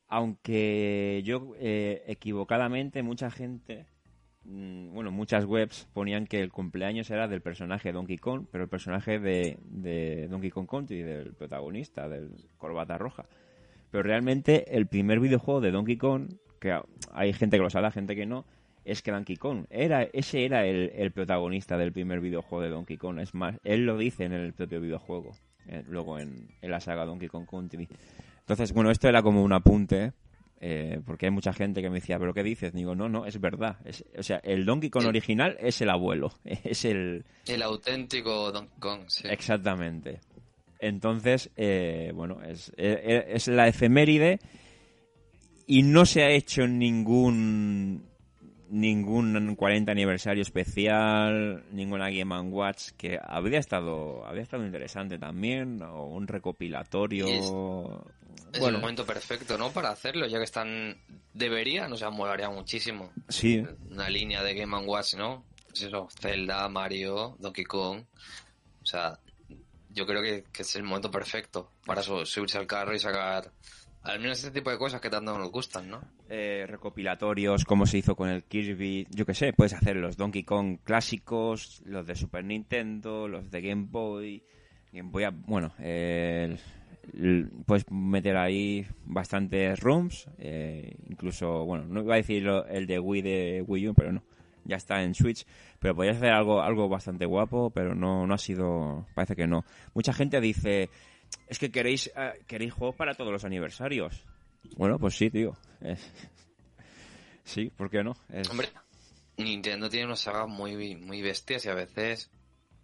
Aunque yo, eh, equivocadamente, mucha gente, mm, bueno, muchas webs ponían que el cumpleaños era del personaje Donkey Kong, pero el personaje de, de Donkey Kong Country, del protagonista, del Corbata Roja. Pero realmente el primer videojuego de Donkey Kong, que hay gente que lo sabe, gente que no, es que Donkey Kong era ese era el, protagonista del primer videojuego de Donkey Kong es más él lo dice en el propio videojuego eh, luego en, la saga Donkey Kong Country Entonces, bueno, esto era como un apunte, eh, porque hay mucha gente que me decía, ¿pero qué dices? Digo, no, no, es verdad. Es, o sea, el Donkey Kong original es el abuelo, es el...
El auténtico Donkey Kong, sí.
Exactamente. Entonces, eh, bueno, es, es, es la efeméride y no se ha hecho ningún ningún 40 aniversario especial, ninguna Game Watch que habría estado habría estado interesante también o un recopilatorio.
Es, el momento perfecto, ¿no? Para hacerlo, ya que están debería, no sea, molaría muchísimo.
Sí.
Una línea de Game Watch, ¿no? Pues eso, Zelda, Mario, Donkey Kong. O sea, yo creo que, que es el momento perfecto para subirse al carro y sacar al menos este tipo de cosas que tanto nos gustan, ¿no?
Eh, recopilatorios, como se hizo con el Kirby, yo qué sé, puedes hacer los Donkey Kong clásicos, los de Super Nintendo, los de Game Boy, Game Boy, bueno, eh, puedes meter ahí bastantes rooms, eh, incluso, bueno, no iba a decir el de Wii de Wii U, pero no, ya está en Switch, pero podrías hacer algo, algo bastante guapo, pero no, no ha sido, parece que no. Mucha gente dice, es que queréis, uh, queréis juegos para todos los aniversarios. Bueno, pues sí, tío. Sí, ¿por qué no? Es...
Hombre, Nintendo tiene unas sagas muy, muy bestias y a veces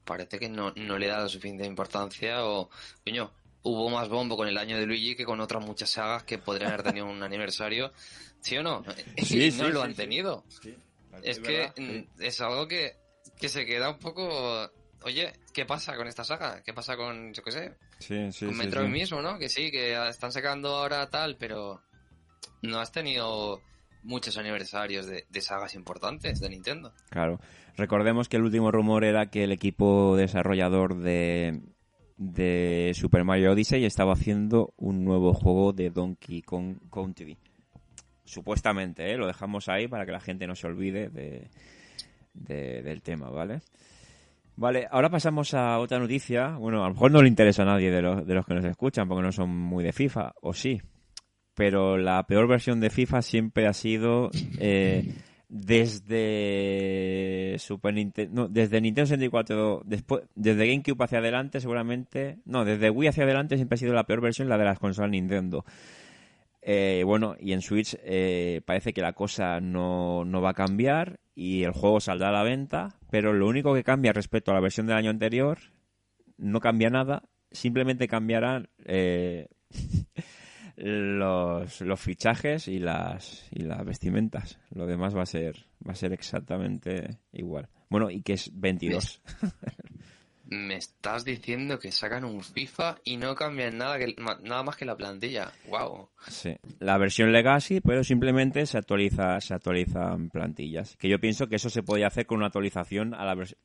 parece que no, no le da la suficiente importancia o, coño, hubo más bombo con el año de Luigi que con otras muchas sagas que podrían haber tenido un aniversario. ¿Sí o no?
Sí,
y
sí,
no lo han
sí.
tenido.
Sí,
Es que mm, es algo que, que se queda un poco... Oye, ¿qué pasa con esta saga? ¿Qué pasa con, yo qué sé,
Sí, sí,
con Metroid
sí.
mismo, ¿no? Que sí, que están sacando ahora tal, pero no has tenido muchos aniversarios de, de sagas importantes de Nintendo.
Claro. Recordemos que el último rumor era que el equipo desarrollador de, de Super Mario Odyssey estaba haciendo un nuevo juego de Donkey Kong Country. Supuestamente, ¿eh? Lo dejamos ahí para que la gente no se olvide de, de- del tema, ¿vale? Vale, ahora pasamos a otra noticia. Bueno, a lo mejor no le interesa a nadie de los, de los que nos escuchan porque no son muy de FIFA, o sí. Pero la peor versión de FIFA siempre ha sido eh, desde Super Nintendo, no, desde Nintendo 64, después, desde GameCube hacia adelante, seguramente, no, desde Wii hacia adelante siempre ha sido la peor versión, la de las consolas Nintendo. Eh, bueno, y en Switch eh, parece que la cosa no, no va a cambiar y el juego saldrá a la venta, pero lo único que cambia respecto a la versión del año anterior, no cambia nada, simplemente cambiarán eh, los, los fichajes y las, y las vestimentas. Lo demás va a ser, va a ser exactamente igual. Bueno, y que es 22.
Me estás diciendo que sacan un FIFA y no cambian nada, que, nada más que la plantilla. Wow.
Sí. La versión Legacy, pero simplemente se actualiza, se actualizan plantillas. Que yo pienso que eso se podía hacer con una actualización a la vers-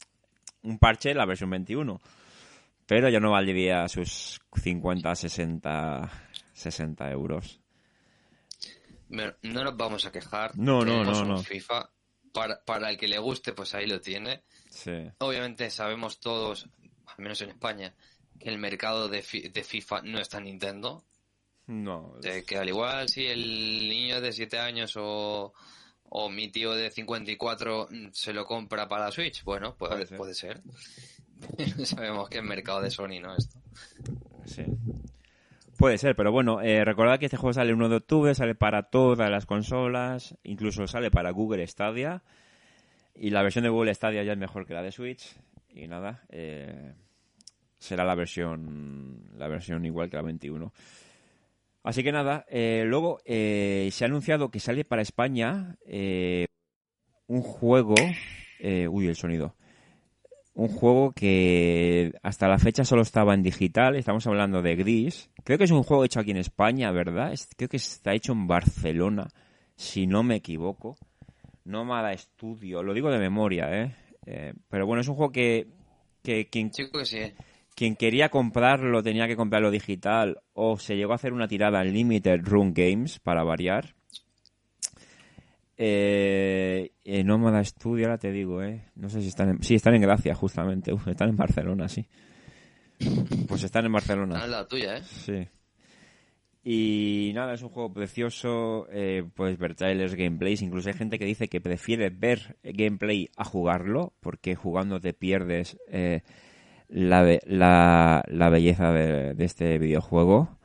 un parche de la versión 21. Pero ya no valdría sus 50, 60, 60 euros.
Pero no nos vamos a quejar.
No, no,
Tenemos
no,
un
no.
FIFA. Para, para el que le guste, pues ahí lo tiene.
Sí.
Obviamente sabemos todos, al menos en España, que el mercado de, fi- de FIFA no está en Nintendo.
No.
Eh, que al igual si el niño de 7 años o, o mi tío de 54 mm, se lo compra para la Switch, bueno, puede,
Puede
puede
ser.
ser. Sabemos que es mercado de Sony, ¿no? Esto.
Sí. Puede ser, pero bueno, eh, recordad que este juego sale el 1 de octubre, sale para todas las consolas, incluso sale para Google Stadia. Y la versión de Google Stadia ya es mejor que la de Switch. Y nada, eh, será la versión, la versión igual que la 21. Así que nada, eh, luego eh, se ha anunciado que sale para España eh, un juego. eh, uy, el sonido un juego que hasta la fecha solo estaba en digital. Estamos hablando de Gris. Creo que es un juego hecho aquí en España, ¿verdad? Creo que está hecho en Barcelona, si no me equivoco. Nómada Studio, lo digo de memoria, ¿eh? Eh, pero bueno, es un juego que, que quien,
que sí.
quien quería comprarlo tenía que comprarlo digital o se llegó a hacer una tirada en Limited Run Games para variar. Eh, eh, Nómada Studio, ahora te digo, ¿eh? No sé si están en... Sí, están en Gracia, justamente. Uf, están en Barcelona, sí. Pues están en Barcelona.
Es la tuya, ¿eh?
Sí. Y nada, es un juego precioso. Eh, puedes ver trailers, gameplays. Incluso hay gente que dice que prefiere ver gameplay a jugarlo, porque jugando te pierdes eh, la, la, belleza de, de este videojuego.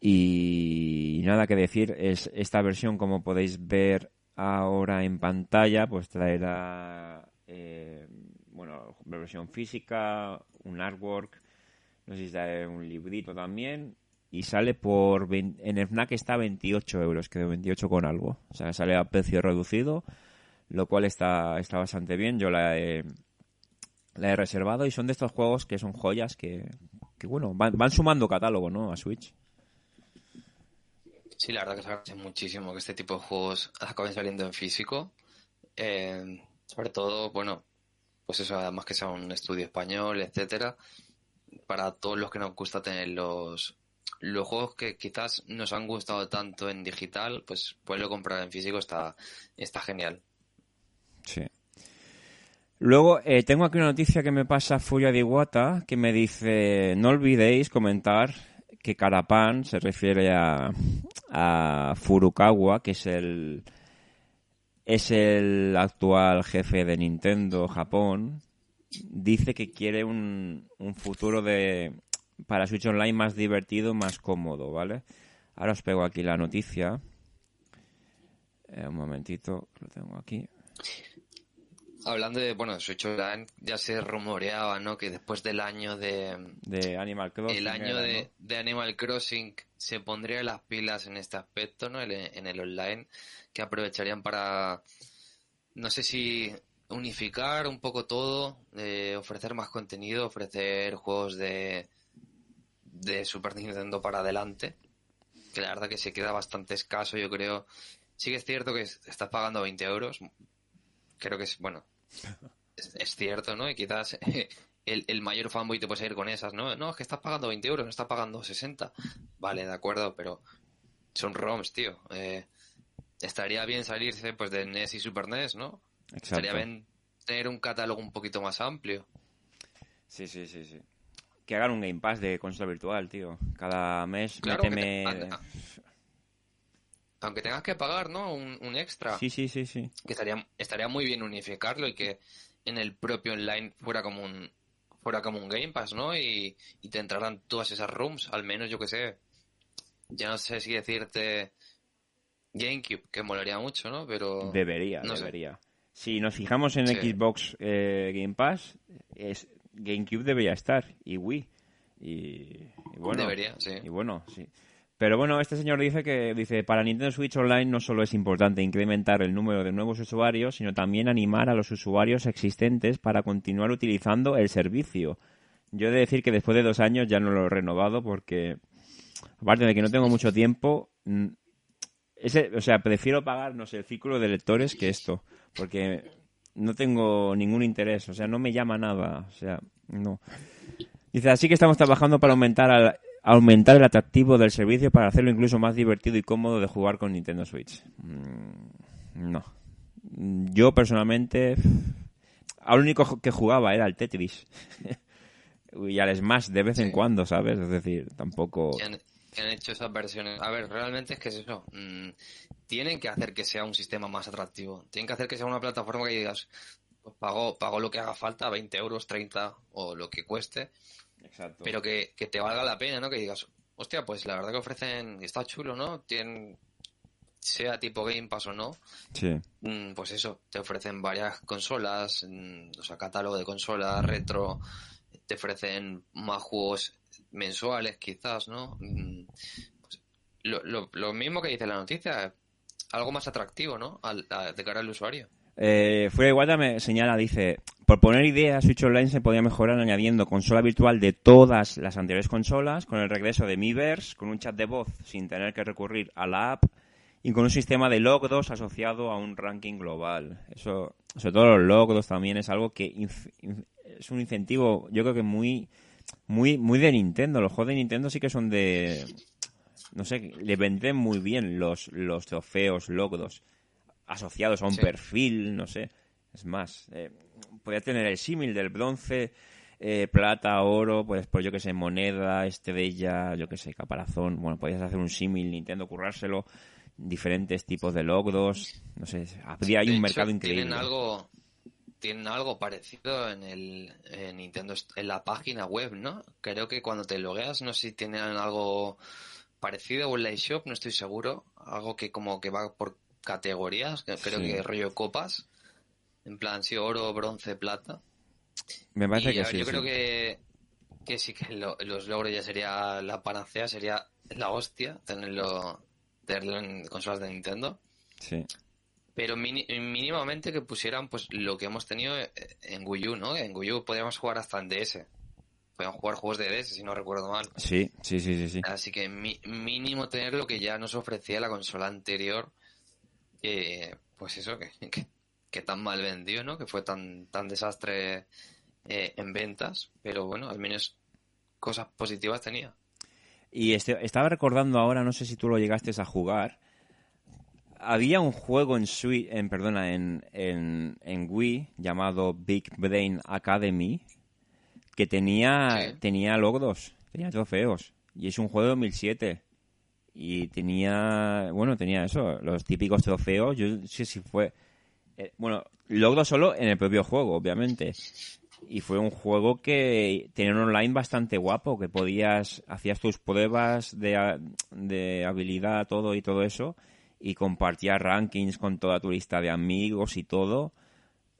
Y nada que decir, es esta versión, como podéis ver ahora en pantalla, pues traerá, eh, bueno, versión física, un artwork, no sé si trae un librito también, y sale por, en el FNAC está a 28 euros, creo, 28 con algo. O sea, sale a precio reducido, lo cual está, está bastante bien. Yo la he, la he reservado y son de estos juegos que son joyas que, que bueno, van, sumando catálogo, ¿no? A Switch.
Sí, la verdad que se agradece muchísimo que este tipo de juegos acaben saliendo en físico. Eh, sobre todo, bueno, pues eso, además que sea un estudio español, etcétera, para todos los que nos gusta tener los, los juegos que quizás nos han gustado tanto en digital, pues poderlo comprar en físico está, está genial.
Sí. Luego, eh, tengo aquí una noticia que me pasa Furia de Iwata, que me dice, no olvidéis comentar que Carapan se refiere a, a Furukawa, que es el, es el actual jefe de Nintendo Japón, dice que quiere un, un futuro de, para Switch Online más divertido, más cómodo, ¿vale? Ahora os pego aquí la noticia. Eh, un momentito, lo tengo aquí.
Hablando de, bueno, Switch Online, ya se rumoreaba, ¿no? Que después del año de...
De Animal Crossing.
El año
era,
de,
¿no?
de Animal Crossing se pondría las pilas en este aspecto, ¿no? En el, en el online, que aprovecharían para, no sé si unificar un poco todo, eh, ofrecer más contenido, ofrecer juegos de, de Super Nintendo para adelante, que la verdad que se queda bastante escaso, yo creo. Sí que es cierto que estás pagando 20 euros, creo que es, bueno, es, es cierto, ¿no? Y quizás el, el mayor fanboy te puede ir con esas, ¿no? No, es que estás pagando 20 euros, no estás pagando 60. Vale, de acuerdo, pero son ROMs, tío. Eh, estaría bien salirse pues de NES y Super NES, ¿no?
Exacto.
Estaría bien tener un catálogo un poquito más amplio.
Sí, sí, sí, sí. Que hagan un Game Pass de consola virtual, tío. Cada mes
Claro,
méteme...
que te- Aunque tengas que pagar, ¿no? Un, un extra.
Sí, sí, sí, sí.
que estaría, estaría muy bien unificarlo y que en el propio online fuera como un fuera como un Game Pass, ¿no? Y, y te entraran todas esas rooms, al menos yo que sé. Ya no sé si decirte GameCube, que molaría mucho, ¿no? Pero
Debería,
no sé.
debería. Si nos fijamos en
Sí.
Xbox eh, Game Pass, es GameCube debería estar y Wii. Y, y bueno,
debería, sí.
y bueno, sí. Pero bueno, este señor dice que dice para Nintendo Switch Online no solo es importante incrementar el número de nuevos usuarios, sino también animar a los usuarios existentes para continuar utilizando el servicio. Yo he de decir que después de dos años ya no lo he renovado porque, aparte de que no tengo mucho tiempo, ese, o sea, prefiero pagar, no sé, el círculo de lectores que esto, porque no tengo ningún interés, o sea, no me llama nada, o sea, no. Dice, así que estamos trabajando para aumentar, al- aumentar el atractivo del servicio para hacerlo incluso más divertido y cómodo de jugar con Nintendo Switch. Mm, no. Yo personalmente, al único que jugaba era el Tetris. y al Smash de vez en
Sí.
cuando, ¿sabes? Es decir, tampoco...
han hecho esas versiones. A ver, realmente es que es eso. mm, tienen que hacer que sea un sistema más atractivo. Tienen que hacer que sea una plataforma que digas, pues pago, pago lo que haga falta, 20 euros, 30 o lo que cueste,
Exacto.
pero que, que te valga la pena, ¿no? Que digas, hostia, pues la verdad que ofrecen, está chulo, ¿no? Tienen, sea tipo Game Pass o no,
Sí.
mm, pues eso, te ofrecen varias consolas, mm, o sea, catálogo de consolas, retro, te ofrecen más juegos mensuales quizás, ¿no? Mm, pues, lo, lo, lo mismo que dice la noticia, algo más atractivo, ¿no? Al, de cara al usuario.
Eh, Fuera de Guata me señala, dice, por poner ideas, Switch Online se podría mejorar añadiendo consola virtual de todas las anteriores consolas, con el regreso de Miiverse, con un chat de voz sin tener que recurrir a la app y con un sistema de logros asociado a un ranking global. Eso, sobre todo los logros también es algo que es un incentivo, yo creo que muy, muy, muy de Nintendo. Los juegos de Nintendo sí que son de, no sé, le venden muy bien los, los trofeos, logros asociados a un
Sí.
perfil, no sé. Es más, eh, podría tener el símil del bronce, eh, plata, oro, pues, pues yo que sé, moneda, estrella, yo que sé, caparazón. Bueno, podrías hacer un símil, Nintendo, currárselo, diferentes tipos de logros, no sé, habría un
hecho,
mercado increíble.
Tienen algo, tienen algo parecido en el en Nintendo, en la página web, ¿no? Creo que cuando te logueas, no sé si tienen algo parecido a Online Shop, no estoy seguro. Algo que como que va por categorías, que creo
Sí.
que rollo copas. En plan, sí, oro, bronce, plata.
Me parece
Y,
que
ver,
sí.
yo
sí.
creo que, que sí que lo- los logros ya sería la panacea, sería la hostia tenerlo, tenerlo en consolas de Nintendo.
Sí.
Pero mínimamente que pusieran pues lo que hemos tenido eh, en Wii U, ¿no? En Wii U podíamos jugar hasta en DS. Podíamos jugar juegos de DS, si no recuerdo mal.
Sí, sí, sí, sí, sí.
Así que mi- mínimo tener lo que ya nos ofrecía la consola anterior. que, pues eso, que, que, que tan mal vendió, ¿no? Que fue tan, tan desastre eh, en ventas. Pero bueno, al menos cosas positivas tenía.
Y este- estaba recordando ahora, no sé si tú lo llegaste a jugar. Había un juego en Sui- en perdona, en, en, en Wii llamado Big Brain Academy que tenía
Sí.
tenía logros, tenía trofeos y es un juego de 2007 y tenía, bueno, tenía eso, los típicos trofeos, yo no sé si fue eh, bueno, logros solo en el propio juego, obviamente. Y fue un juego que tenía un online bastante guapo, que podías, hacías tus pruebas de, de habilidad, todo y todo eso, y compartías rankings con toda tu lista de amigos y todo.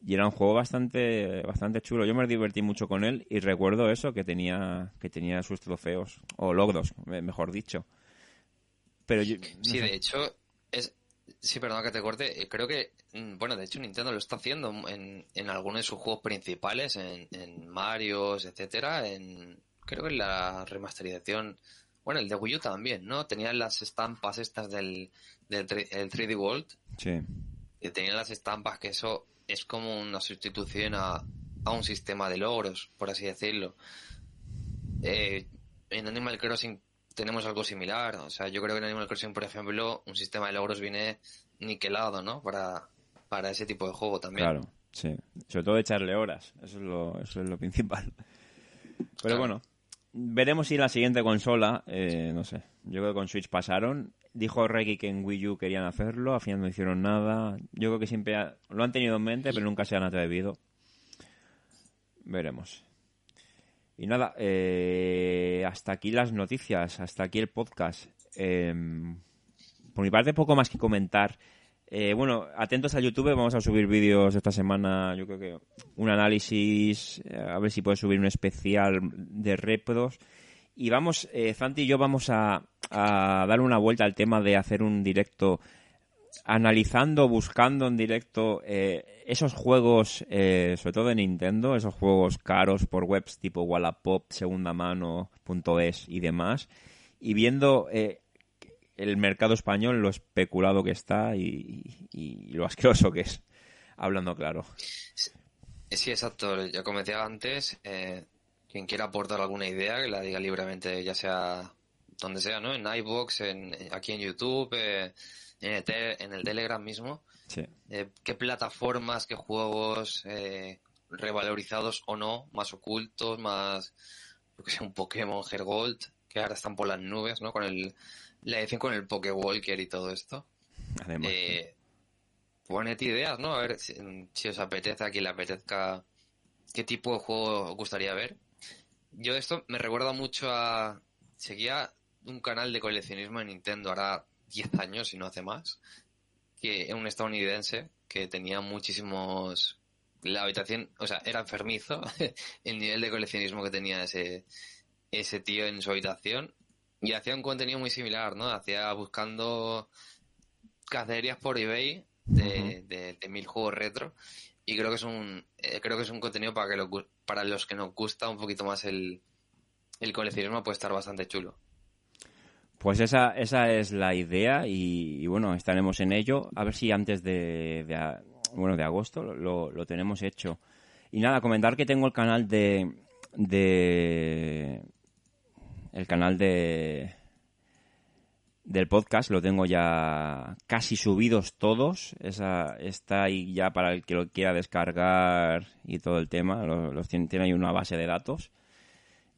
Y era un juego bastante, bastante chulo. Yo me divertí mucho con él y recuerdo eso, que tenía, que tenía sus trofeos, o logros, me- mejor dicho. Pero yo, no
Sí,
sé.
de hecho, es. Sí, perdón que te corte. eh, Creo que. mm, Bueno, de hecho, Nintendo lo está haciendo en, en algunos de sus juegos principales, en, en Marios, etcétera. En, creo que en la remasterización. Bueno, el de Wii U también, ¿no? Tenían las estampas estas del, del el 3D World.
Sí,
Que tenían las estampas que eso es como una sustitución a, a un sistema de logros, por así decirlo. Eh, en Animal Crossing tenemos algo similar. O sea, yo creo que en Animal Crossing, por ejemplo, un sistema de logros viene niquelado, ¿no? Para, para ese tipo de juego también.
Claro, sí. Sobre todo echarle horas, eso es lo, eso es lo principal. Pero
Claro.
bueno, veremos si en la siguiente consola, eh, no sé, yo creo que con Switch pasaron. Dijo Reggie que en Wii U querían hacerlo, al final no hicieron nada. Yo creo que siempre ha- lo han tenido en mente, pero nunca se han atrevido. Veremos. Y nada, eh, hasta aquí las noticias, hasta aquí el podcast. Eh, por mi parte, poco más que comentar. Eh, bueno, atentos a YouTube, vamos a subir vídeos esta semana, yo creo que un análisis, eh, a ver si puedo subir un especial de repros. Y vamos, eh, Zanti y yo vamos a, a dar una vuelta al tema de hacer un directo analizando, buscando en directo eh, esos juegos, eh, sobre todo de Nintendo, esos juegos caros por webs tipo Wallapop, Segunda Mano, punto .es y demás, y viendo eh, el mercado español, lo especulado que está y, y- lo asqueroso que es, hablando claro.
Sí, exacto. Ya como antes, eh, quien quiera aportar alguna idea, que la diga libremente, ya sea donde sea, ¿no? En iVoox, en, aquí en YouTube, eh, en, el te- en el Telegram mismo.
Sí,
Eh, ¿Qué plataformas, qué juegos eh, revalorizados o no, más ocultos, más, yo que sé, un Pokémon Hergold, que ahora están por las nubes, ¿no? Con el, la edición con el Pokewalker y todo esto.
además.
Eh, poned ideas, ¿no? A ver si, si os apetece, a quien le apetezca, qué tipo de juego os gustaría ver. Yo esto me recuerda mucho a... Seguía un canal de coleccionismo en Nintendo, ahora 10 años, si no hace más, que es un estadounidense que tenía muchísimos... La habitación, o sea, era enfermizo el nivel de coleccionismo que tenía ese, ese tío en su habitación y hacía un contenido muy similar, ¿no? Hacía buscando cacerías por eBay de, de- de mil juegos retro y creo que es un eh, creo que es un contenido para que lo para los que nos gusta un poquito más el el coleccionismo puede estar bastante chulo.
Pues esa, esa es la idea y, bueno, estaremos en ello. A ver si antes de, de bueno, de agosto lo, lo tenemos hecho. Y nada, comentar que tengo el canal de... de el canal de del podcast lo tengo ya casi subidos todos esa está ahí ya para el que lo quiera descargar y todo el tema lo- los tiene, tiene ahí una base de datos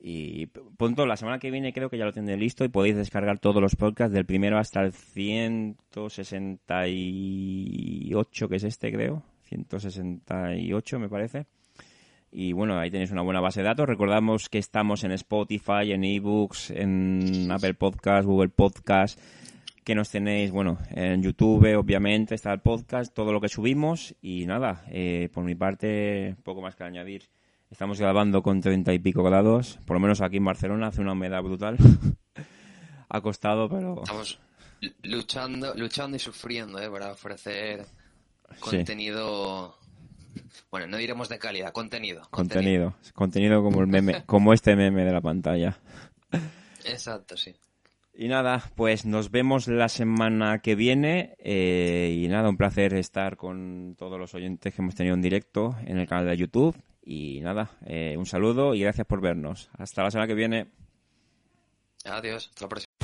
y pronto, la semana que viene creo que ya lo tendré listo y podéis descargar todos los podcasts del primero hasta el 168, que es este creo. 168 me parece. Y bueno, ahí tenéis una buena base de datos. Recordamos que estamos en Spotify, en eBooks, en Apple Podcast, Google Podcast, que nos tenéis, bueno, en YouTube, obviamente, está el podcast, todo lo que subimos y nada, eh, por mi parte, poco más que añadir. Estamos grabando con treinta y pico grados, por lo menos aquí en Barcelona, hace una humedad brutal. ha costado, pero...
Estamos luchando, luchando y sufriendo, ¿eh? Para ofrecer contenido... Bueno, no diremos de calidad, contenido.
Contenido, contenido, como el meme, como este meme de la pantalla.
Exacto, sí.
Y nada, pues nos vemos la semana que viene. Eh, y nada, un placer estar con todos los oyentes que hemos tenido en directo en el canal de YouTube. Y nada, eh, un saludo y gracias por vernos. Hasta la semana que viene.
Adiós, hasta la próxima.